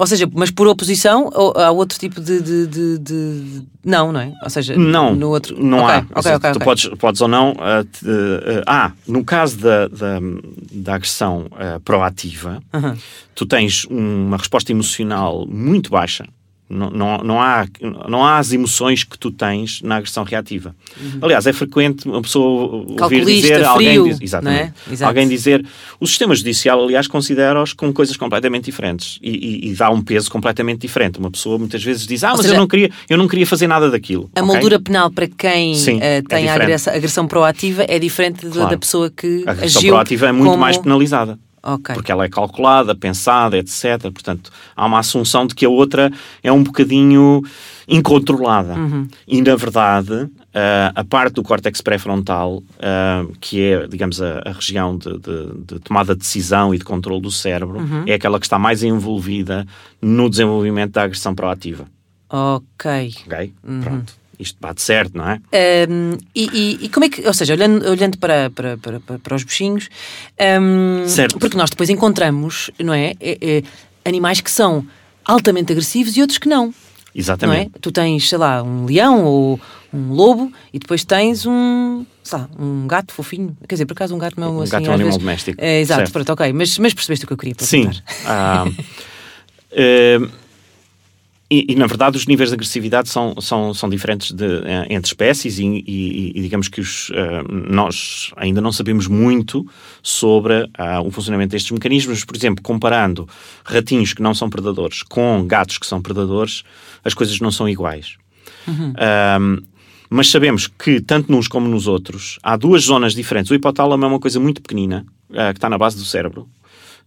Ou seja, mas por oposição há outro tipo de, de, de- de- Não, não é? Ou seja, Não, no outro. não Ok, há. ok, Ou seja, ok, tu. Podes, podes ou não. uh, te- uh, ah, no caso da, da, da agressão uh, proativa, Aham. tu tens uma resposta emocional muito baixa. Não, não, não, há, não há as emoções que tu tens na agressão reativa. Aliás, é frequente uma pessoa ouvir Uhum. Dizer, alguém, frio, diz- exatamente, não é? Alguém dizer, o sistema judicial, aliás, considera-os como coisas completamente diferentes e, e- e dá um peso completamente diferente. Uma pessoa muitas vezes diz, ah, mas seja, eu, não queria, eu não queria fazer nada daquilo. A ok? moldura penal para quem Sim, é tem a diferente. agressão, agressão proativa é diferente da- Claro. da pessoa que A agressão agiu proativa é muito como... mais penalizada. Ok. Porque ela é calculada, pensada, etc. Portanto, há uma assunção de que a outra é um bocadinho incontrolada. Uhum. E, na verdade, ah, a parte do córtex pré-frontal, ah, que é, digamos, a, a região de, de- de tomada de decisão e de controle do cérebro, Uhum. é aquela que está mais envolvida no desenvolvimento da agressão proativa. Ok. Ok? Uhum. Pronto. Isto bate certo, não é? Um, e, e- e como é que, ou seja, olhando, olhando para, para, para, para- os bichinhos, um, Certo. porque nós depois encontramos, não é, é, é, animais que são altamente agressivos e outros que não, não é? Exatamente. Tu tens, sei lá, um leão ou um lobo e depois tens um, sei lá, um gato fofinho. Quer dizer, por acaso um gato não Um assim, gato é um animal vezes- doméstico. É, exato, Certo. pronto, ok, mas, mas percebeste o que eu queria Sim. perguntar. Ah, eh, e, e, na verdade, os níveis de agressividade são, são, são diferentes de, eh, entre espécies, e, e- e digamos que os, eh, nós ainda não sabemos muito sobre ah, o funcionamento destes mecanismos. Por exemplo, comparando ratinhos que não são predadores com gatos que são predadores, as coisas não são iguais. Ahm, mas sabemos que, tanto nos como nos outros, há duas zonas diferentes. O hipotálamo é uma coisa muito pequenina, ah, que está na base do cérebro,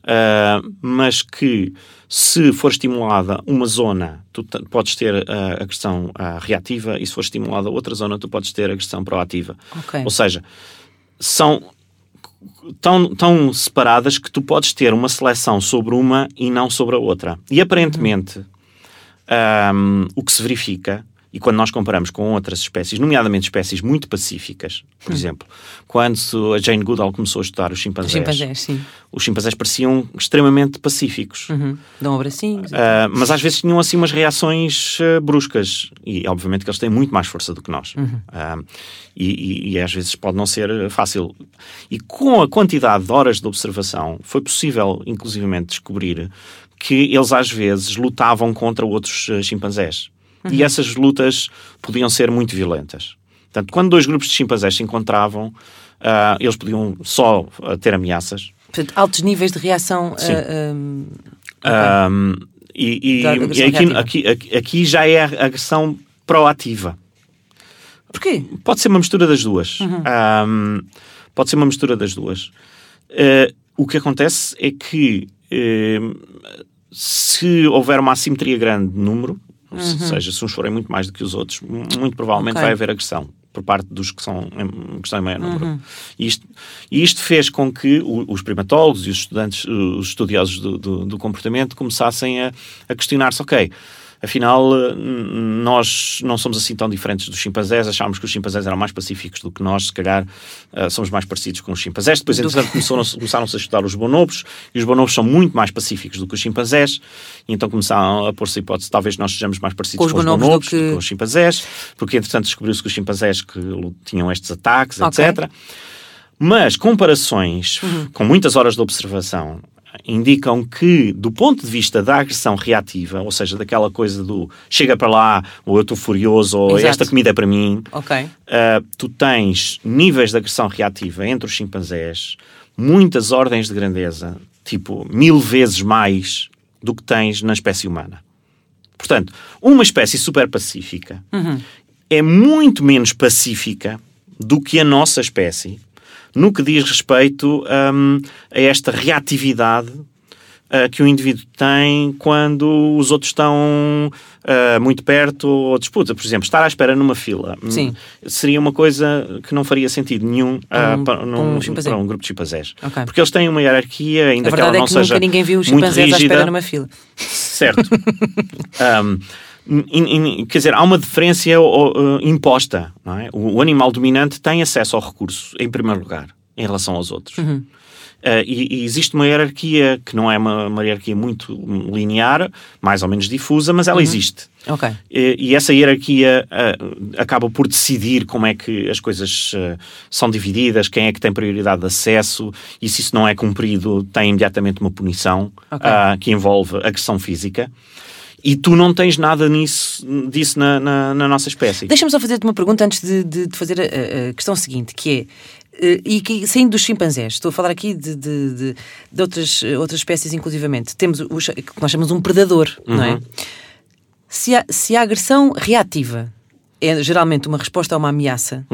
ah, mas que, se for estimulada uma zona, tu podes ter a agressão ah, reativa, e se for estimulada outra zona, tu podes ter a agressão proativa. Ok. Ou seja, são tão, tão separadas que tu podes ter uma seleção sobre uma e não sobre a outra. E aparentemente, ahm, o que se verifica, e quando nós comparamos com outras espécies, nomeadamente espécies muito pacíficas, por exemplo, quando a Jane Goodall começou a estudar os chimpanzés, Chimpanzés, sim. os chimpanzés pareciam extremamente pacíficos. Uhum. Dão abracinhos. Ah, mas às vezes tinham assim umas reações ah, bruscas e obviamente que eles têm muito mais força do que nós Ah, e, e- e às vezes pode não ser fácil e com a quantidade de horas de observação foi possível inclusivamente descobrir que eles às vezes lutavam contra outros ah, chimpanzés e essas lutas podiam ser muito violentas portanto quando dois grupos de chimpanzés se encontravam ah, eles podiam só ah, ter ameaças Portanto, altos níveis de reação. Sim. ah, um, Um, e e- e aqui, aqui, aqui, já é a agressão proativa. Porquê? Pode ser uma mistura das duas. Um, pode ser uma mistura das duas. Uh, o que acontece é que uh, se houver uma assimetria grande de número, ou seja, se uns forem muito mais do que os outros, mu- muito provavelmente Ok. vai haver agressão por parte dos que são que estão em maior número. E isto, isto fez com que os primatólogos e os estudantes, os estudiosos do, do- do comportamento começassem a, a questionar-se, ok, afinal eh, nós não somos assim tão diferentes dos chimpanzés, achámos que os chimpanzés eram mais pacíficos do que nós, se calhar eh, somos mais parecidos com os chimpanzés. Depois, entretanto, começaram-se começaram-se a estudar os bonobos, e os bonobos são muito mais pacíficos do que os chimpanzés, e então começaram a pôr-se a hipótese, talvez nós sejamos mais parecidos Com os com os bonobos bonobos, do que- que com os chimpanzés, porque entretanto descobriu-se que os chimpanzés que tinham estes ataques, Ok. etc. Mas comparações com muitas horas de observação indicam que, do ponto de vista da agressão reativa, ou seja, daquela coisa do chega para lá, ou eu estou furioso, ou Exato. esta comida é para mim, Ok. Uh, tu tens níveis de agressão reativa entre os chimpanzés, muitas ordens de grandeza, tipo mil vezes mais do que tens na espécie humana. Portanto, uma espécie super pacífica é muito menos pacífica do que a nossa espécie no que diz respeito hum, a esta reatividade uh, que o indivíduo tem quando os outros estão uh, muito perto ou disputa. Por exemplo, estar à espera numa fila hum, Sim. seria uma coisa que não faria sentido nenhum uh, Um- para, num- um para um grupo de chimpanzés. Ok. Porque eles têm uma hierarquia, ainda A que ela é não que seja nunca ninguém viu os chimpanzés à rígida. espera numa fila. Certo. Um, in- in- quer dizer, há uma diferença uh, imposta. Não é? o, o animal dominante tem acesso ao recurso, em primeiro lugar, em relação aos outros. Uhum. Uh, e, e existe uma hierarquia que não é uma, uma hierarquia muito linear, mais ou menos difusa, mas ela Uhum. existe. Ok. E, e essa hierarquia uh, acaba por decidir como é que as coisas são divididas, quem é que tem prioridade de acesso, e se isso não é cumprido, tem imediatamente uma punição Ok. uh, que envolve agressão física. E tu não tens nada nisso, disso na, na, na nossa espécie. Deixa-me só fazer-te uma pergunta antes de, de- de fazer a, a questão seguinte, que é. eh, E que, saindo dos chimpanzés, estou a falar aqui de, de, de- outras, outras espécies, inclusivamente. Temos o que nós chamamos um predador, não é? Se a, se a agressão reativa é geralmente uma resposta a uma ameaça,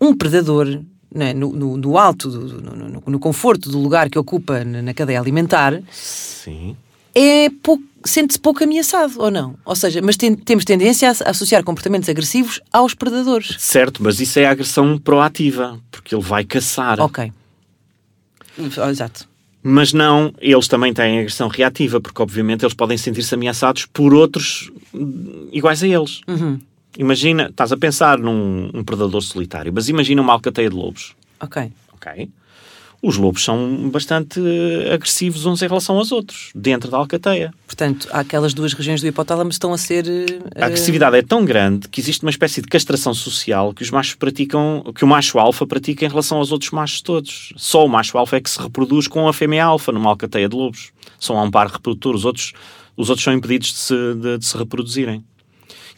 um predador, é? no, no, no alto, do- no, no- conforto do lugar que ocupa na cadeia alimentar, Sim. É pouco- sente-se pouco ameaçado, ou não? Ou seja, mas tem- temos tendência a associar comportamentos agressivos aos predadores. Certo, mas isso é agressão proativa, porque ele vai caçar. Ok. Exato. Mas não, eles também têm agressão reativa, porque obviamente eles podem sentir-se ameaçados por outros hum, iguais a eles. Imagina, estás a pensar num um predador solitário, mas imagina uma alcateia de lobos. Ok. Ok? Os lobos são bastante eh, agressivos uns em relação aos outros, dentro da alcateia. Portanto, aquelas duas regiões do hipotálamo estão a ser. A agressividade é tão grande que existe uma espécie de castração social que os machos praticam, que o macho alfa pratica em relação aos outros machos todos. Só o macho alfa é que se reproduz com a fêmea alfa numa alcateia de lobos. Há um par reprodutor, os outros, os outros são impedidos de se, de- de se reproduzirem.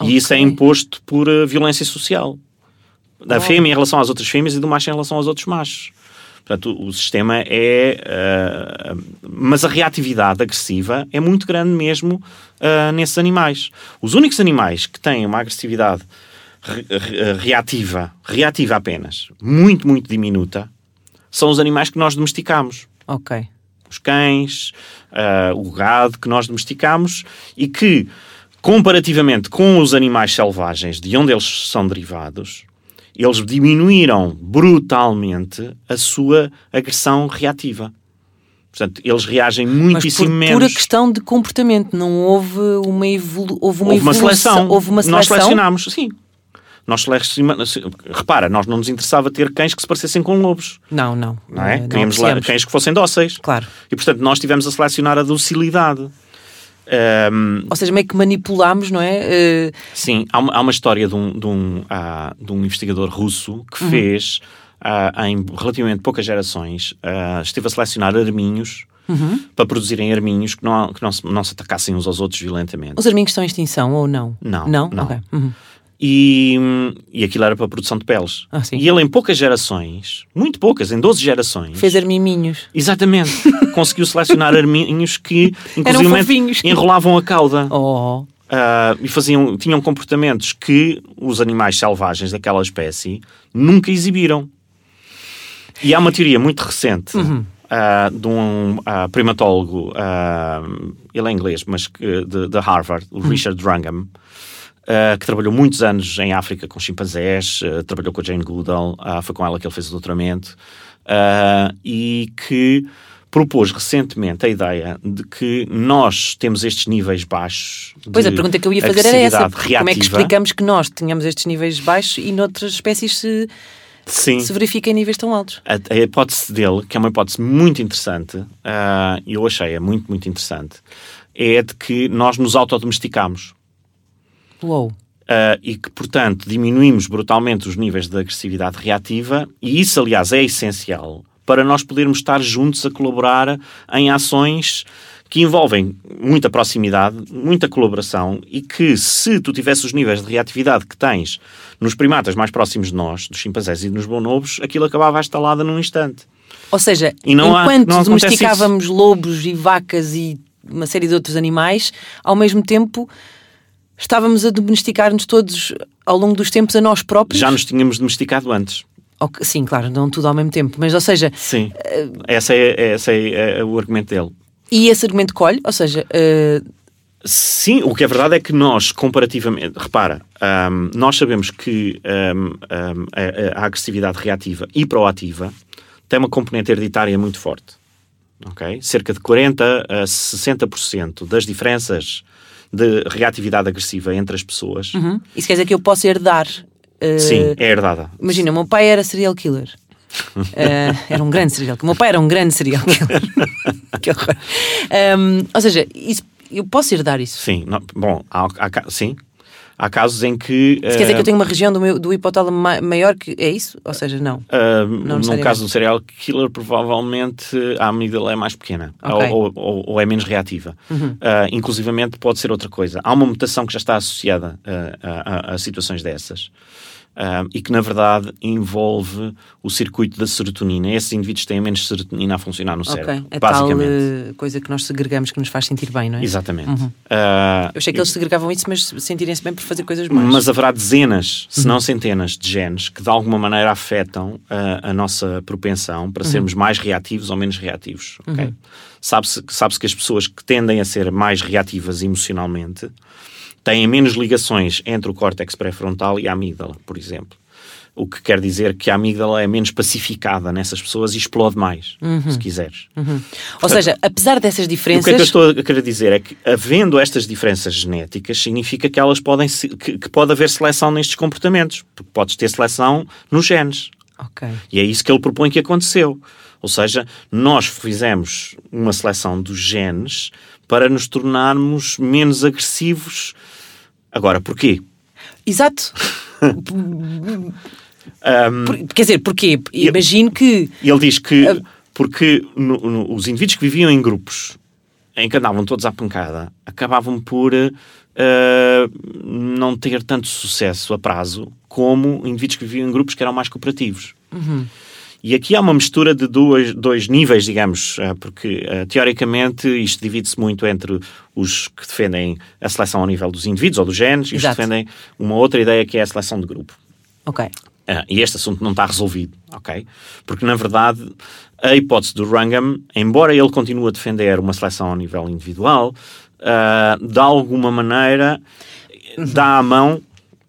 E isso é imposto por eh, violência social. Da fêmea em relação às outras fêmeas e do macho em relação aos outros machos. Portanto, o, sistema é. eh, mas a reatividade agressiva é muito grande mesmo eh, nesses animais. Os únicos animais que têm uma agressividade re- re- reativa, reativa apenas, muito, muito diminuta, são os animais que nós domesticamos Ok. os cães, ah, o gado que nós domesticamos e que, comparativamente com os animais selvagens de onde eles são derivados, eles diminuíram brutalmente a sua agressão reativa. Portanto, eles reagem Mas muitíssimo por menos. pura questão de comportamento, não houve uma, evolu houve uma Houve uma evolução. seleção. Houve uma Nós seleção. selecionámos, sim. Nós selecionamos. Repara, nós não nos interessava ter cães que se parecessem com lobos. Não, não. Não é? Não Queríamos apreciamos. cães que fossem dóceis. Claro. E portanto, nós tivemos a selecionar a docilidade. Ahm, Ou seja, meio que manipulámos, não é? Eh, Sim, há uma, há uma história de um, de um, ah, de um investigador russo que fez, ah, em relativamente poucas gerações, ah, esteve a selecionar arminhos para produzirem arminhos que, não, que não, se, não se atacassem uns aos outros violentamente. os arminhos estão em extinção ou não? Não, Não? não. Ok. Uhum. E, e aquilo era para a produção de peles. Ah, e ele, em poucas gerações, muito poucas, em 12 gerações, Fez armiminhos. exatamente, conseguiu selecionar arminhos que, inclusive, enrolavam a cauda. Oh. uh, e faziam, tinham comportamentos que os animais selvagens daquela espécie nunca exibiram. E há uma teoria muito recente Uhum. uh, de um uh, primatólogo, uh, ele é inglês, mas de, de Harvard, o Richard Wrangham, uh, que trabalhou muitos anos em África com chimpanzés, uh, trabalhou com a Jane Goodall, uh, foi com ela que ele fez o doutoramento, uh, e que propôs recentemente a ideia de que nós temos estes níveis baixos. Pois de a pergunta que eu ia fazer era essa. porque Como é que reativa. explicamos que nós tínhamos estes níveis baixos e noutras espécies se, Sim. se verifica em níveis tão altos? A, a hipótese dele, que é uma hipótese muito interessante, ah, e eu achei-a muito, muito interessante, é de que nós nos autodomesticamos. Uou. ah, e que, portanto, diminuímos brutalmente os níveis de agressividade reativa, e isso, aliás, é essencial para nós podermos estar juntos a colaborar em ações que envolvem muita proximidade, muita colaboração e que, se tu tivesse os níveis de reatividade que tens nos primatas mais próximos de nós, dos chimpanzés e dos bonobos, aquilo acabava instalada num instante. Ou seja, há- enquanto acontece domesticávamos lobos e vacas e uma série de outros animais, ao mesmo tempo estávamos a domesticar-nos todos ao longo dos tempos a nós próprios. Já nos tínhamos domesticado antes. Sim, claro, não tudo ao mesmo tempo, mas ou seja, Sim. Esse é, esse é, é o argumento dele. e esse argumento colhe, ou seja, eh, Sim, o que é verdade é que nós, comparativamente, repara, ahm, nós sabemos que ahm, ahm, a, a agressividade reativa e proativa tem uma componente hereditária muito forte. ok? Cerca de 40 a 60% das diferenças de reatividade agressiva entre as pessoas, uhum, isso quer dizer que eu posso herdar. eh, sim, é herdada. Imagina, o meu pai era serial killer. Eh, era um grande serial killer. O meu pai era um grande serial killer. que horror. Ehm, ou seja, isso, eu posso herdar isso. Sim, não- bom, há, há sim. Há casos em que. Isso quer dizer ah, que eu tenho uma região do, meu, do hipotálamo ma- maior que. É isso? Ou seja, não. Uh, no necessariamente. caso do serial killer, provavelmente a amígdola é mais pequena Ok. ou, ou- ou é menos reativa. Uh, inclusivamente pode ser outra coisa. Há uma mutação que já está associada uh, a, a- a situações dessas. Uh, e que na verdade envolve o circuito da serotonina. Esses indivíduos têm menos serotonina a funcionar no Ok. cérebro, tal basicamente. eh, coisa que nós segregamos que nos faz sentir bem, não é? Exatamente. Uhum. Uh, Eu achei que eles segregavam isso, mas sentirem-se bem por fazer coisas mais. Mas haverá dezenas, se Uhum. não centenas, de genes que de alguma maneira afetam a, a nossa propensão Uhum. para sermos mais reativos ou menos reativos. ok? Sabe-se sabe que as pessoas que tendem a ser mais reativas emocionalmente têm menos ligações entre o córtex pré-frontal e a amígdala, por exemplo. O que quer dizer que a amígdala é menos pacificada nessas pessoas e explode mais, se quiseres. Ou seja, apesar dessas E O diferenças. que é que eu estou a querer dizer é que, havendo estas diferenças genéticas, significa que elas podem se- que, que pode haver seleção nestes comportamentos. Porque podes ter seleção nos genes. Ok. E é isso que ele propõe que aconteceu. Ou seja, nós fizemos uma seleção dos genes para nos tornarmos menos agressivos. Agora, porquê? Exato. Por- quer dizer, porquê? Imagino que. Ele diz que porque no- no- os indivíduos que viviam em grupos em que andavam todos à pancada acabavam por eh, não ter tanto sucesso a prazo como indivíduos que viviam em grupos que eram mais cooperativos. E aqui há uma mistura de dois, dois níveis, digamos, eh, porque eh, teoricamente isto divide-se muito entre os que defendem a seleção ao nível dos indivíduos ou dos genes e os que defendem uma outra ideia que é a seleção de grupo. Ok. Ah, e este assunto não está resolvido, ok? Porque, na verdade, a hipótese do Wrangham, embora ele continue a defender uma seleção ao nível individual, ah, de alguma maneira dá a mão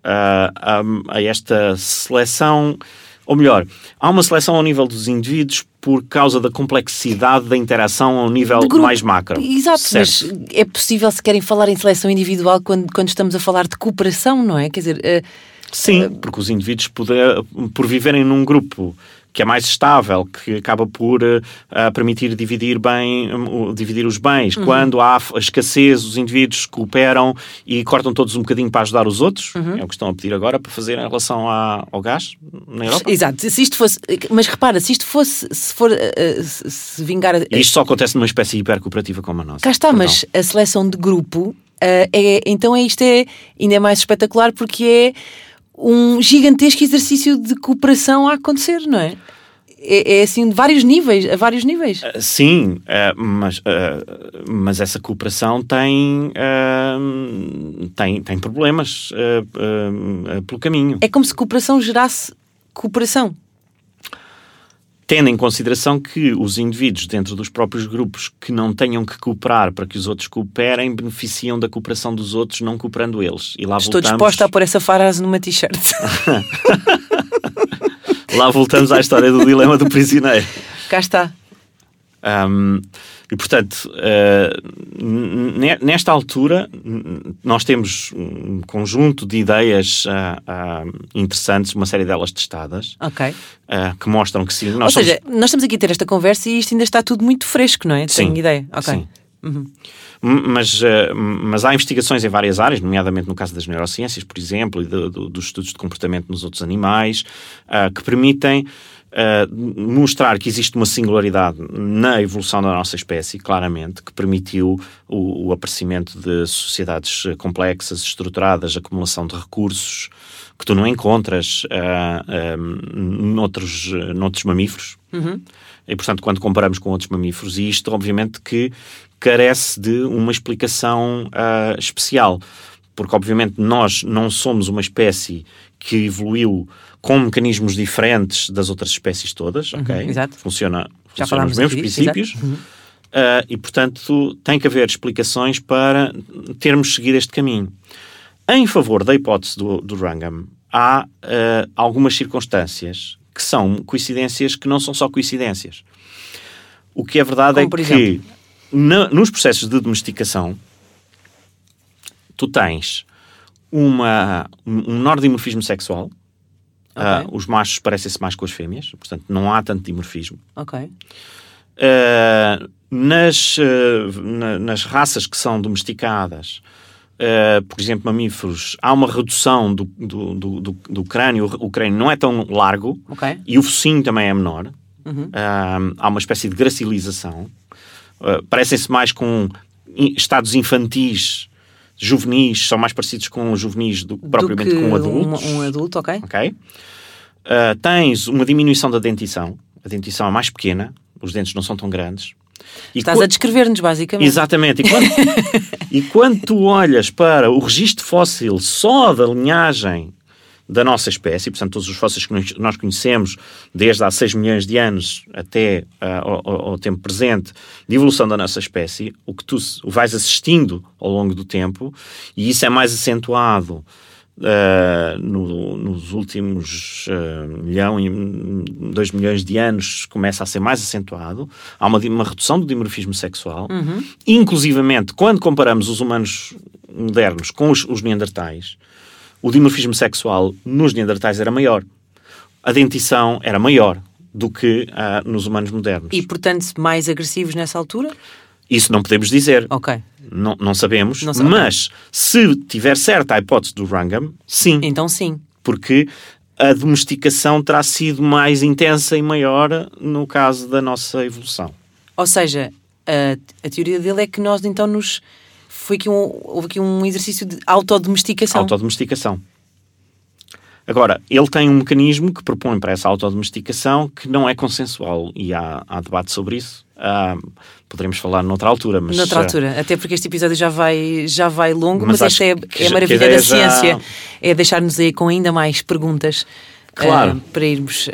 ah, a, a esta seleção, ou melhor, há uma seleção ao nível dos indivíduos por causa da complexidade da interação ao nível mais macro. Exato, Certo. mas é possível se querem falar em seleção individual quando, quando estamos a falar de cooperação, não é? Quer dizer, eh, Sim, porque os indivíduos, poder, por viverem num grupo que é mais estável, que acaba por ah, permitir dividir bem, o- dividir os bens. Quando há escassez, os indivíduos cooperam e cortam todos um bocadinho para ajudar os outros. É o que estão a pedir agora para fazer em relação à- ao gás na Europa. exato, se isto fosse. Mas repara, se isto fosse. Se for. eh, se vingar. E isto só acontece numa espécie hipercooperativa como a nossa. Cá está, Perdão. mas a seleção de grupo, é, então é, isto é ainda é mais espetacular porque é um gigantesco exercício de cooperação a acontecer, não é? é, é assim de vários níveis, a vários níveis. Uh, sim, uh, mas, uh, mas essa cooperação tem, tem, tem problemas pelo caminho. É como se cooperação gerasse cooperação. Tendo em consideração que os indivíduos dentro dos próprios grupos que não tenham que cooperar para que os outros cooperem beneficiam da cooperação dos outros, não cooperando eles. E lá Estou voltamos... disposta a pôr essa frase numa t-shirt. Lá voltamos à história do dilema do prisioneiro. Cá está. Um, e portanto, uh, nesta altura, nós temos um conjunto de ideias uh, uh, interessantes, uma série delas testadas, okay. que mostram que sim. Nós Ou seja, nós estamos aqui a ter esta conversa e isto ainda está tudo muito fresco, não é? Sim. Tenho ideia. Ok. Sim. Uhum. Mas, mas há investigações em várias áreas, nomeadamente no caso das neurociências, por exemplo, e do, do, dos estudos de comportamento nos outros animais, que permitem uh, mostrar que existe uma singularidade na evolução da nossa espécie, claramente, que permitiu o, o aparecimento de sociedades complexas, estruturadas, acumulação de recursos que tu não encontras uh, uh, noutros, noutros mamíferos. Uhum. E, portanto, quando comparamos com outros mamíferos, e isto, obviamente, que carece de uma explicação uh, especial. Porque, obviamente, nós não somos uma espécie que evoluiu com mecanismos diferentes das outras espécies todas, uhum, ok? Exato. Funciona, funciona os mesmos princípios. Uhum. Uh, e, portanto, tem que haver explicações para termos seguido este caminho. Em favor da hipótese do, do Wrangham, há uh, algumas circunstâncias que são coincidências que não são só coincidências. O que é verdade Como, é que na, nos processos de domesticação tu tens uma, um menor dimorfismo sexual, Okay. Uh, os machos parecem-se mais com as fêmeas, portanto não há tanto dimorfismo. Ok. Uh, nas, uh, na, nas raças que são domesticadas, por exemplo, mamíferos, há uma redução do, do, do, do, do crânio, o crânio não é tão largo okay. e o focinho também é menor. Uhum. há uma espécie de gracilização. Parecem-se mais com estados infantis juvenis são mais parecidos com juvenis do, propriamente do com adultos. Um, um adulto, ok. Ok. Uh, tens uma diminuição da dentição. A dentição é mais pequena, os dentes não são tão grandes. E Estás a descrever-nos, basicamente. Exatamente. E quando, e quando tu olhas para o registro fóssil só da linhagem da nossa espécie, portanto, todos os fósseis que nós conhecemos, desde há 6 milhões de anos até uh, ao, ao, tempo presente, de evolução da nossa espécie, o que tu vais assistindo ao longo do tempo, e isso é mais acentuado Uh, no, nos últimos uh, milhão e dois milhões de anos começa a ser mais acentuado. Há uma, uma redução do dimorfismo sexual. Uhum. Inclusivamente, quando comparamos os humanos modernos com os, os neandertais, o dimorfismo sexual nos neandertais era maior. A dentição era maior do que uh, nos humanos modernos. E, portanto, mais agressivos nessa altura? Isso não podemos dizer. Ok. Não, não sabemos. Não mas, se tiver certa a hipótese do Wrangham, sim. Então, sim. Porque a domesticação terá sido mais intensa e maior no caso da nossa evolução. Ou seja, a, a teoria dele é que nós então nos foi aqui um, houve aqui um exercício de autodomesticação. Autodomesticação. Agora, ele tem um mecanismo que propõe para essa autodomesticação que não é consensual e há, há debate sobre isso. Uh, poderemos falar noutra altura, mas... Noutra altura, uh, até porque este episódio já vai, já vai longo, mas, mas esta é, é a maravilha da ciência, já... é deixar-nos aí com ainda mais perguntas claro. uh, para, irmos,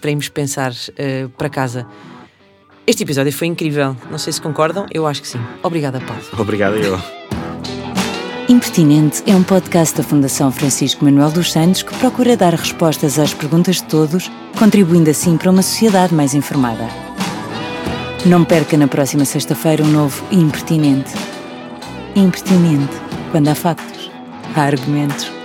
para irmos pensar para casa. Este episódio foi incrível. Não sei se concordam, eu acho que sim. Obrigada, Paulo. Obrigado, eu. Impertinente é um podcast da Fundação Francisco Manuel dos Santos que procura dar respostas às perguntas de todos, contribuindo assim para uma sociedade mais informada. Não perca na próxima sexta-feira um novo Impertinente. Impertinente. Quando há factos, há argumentos.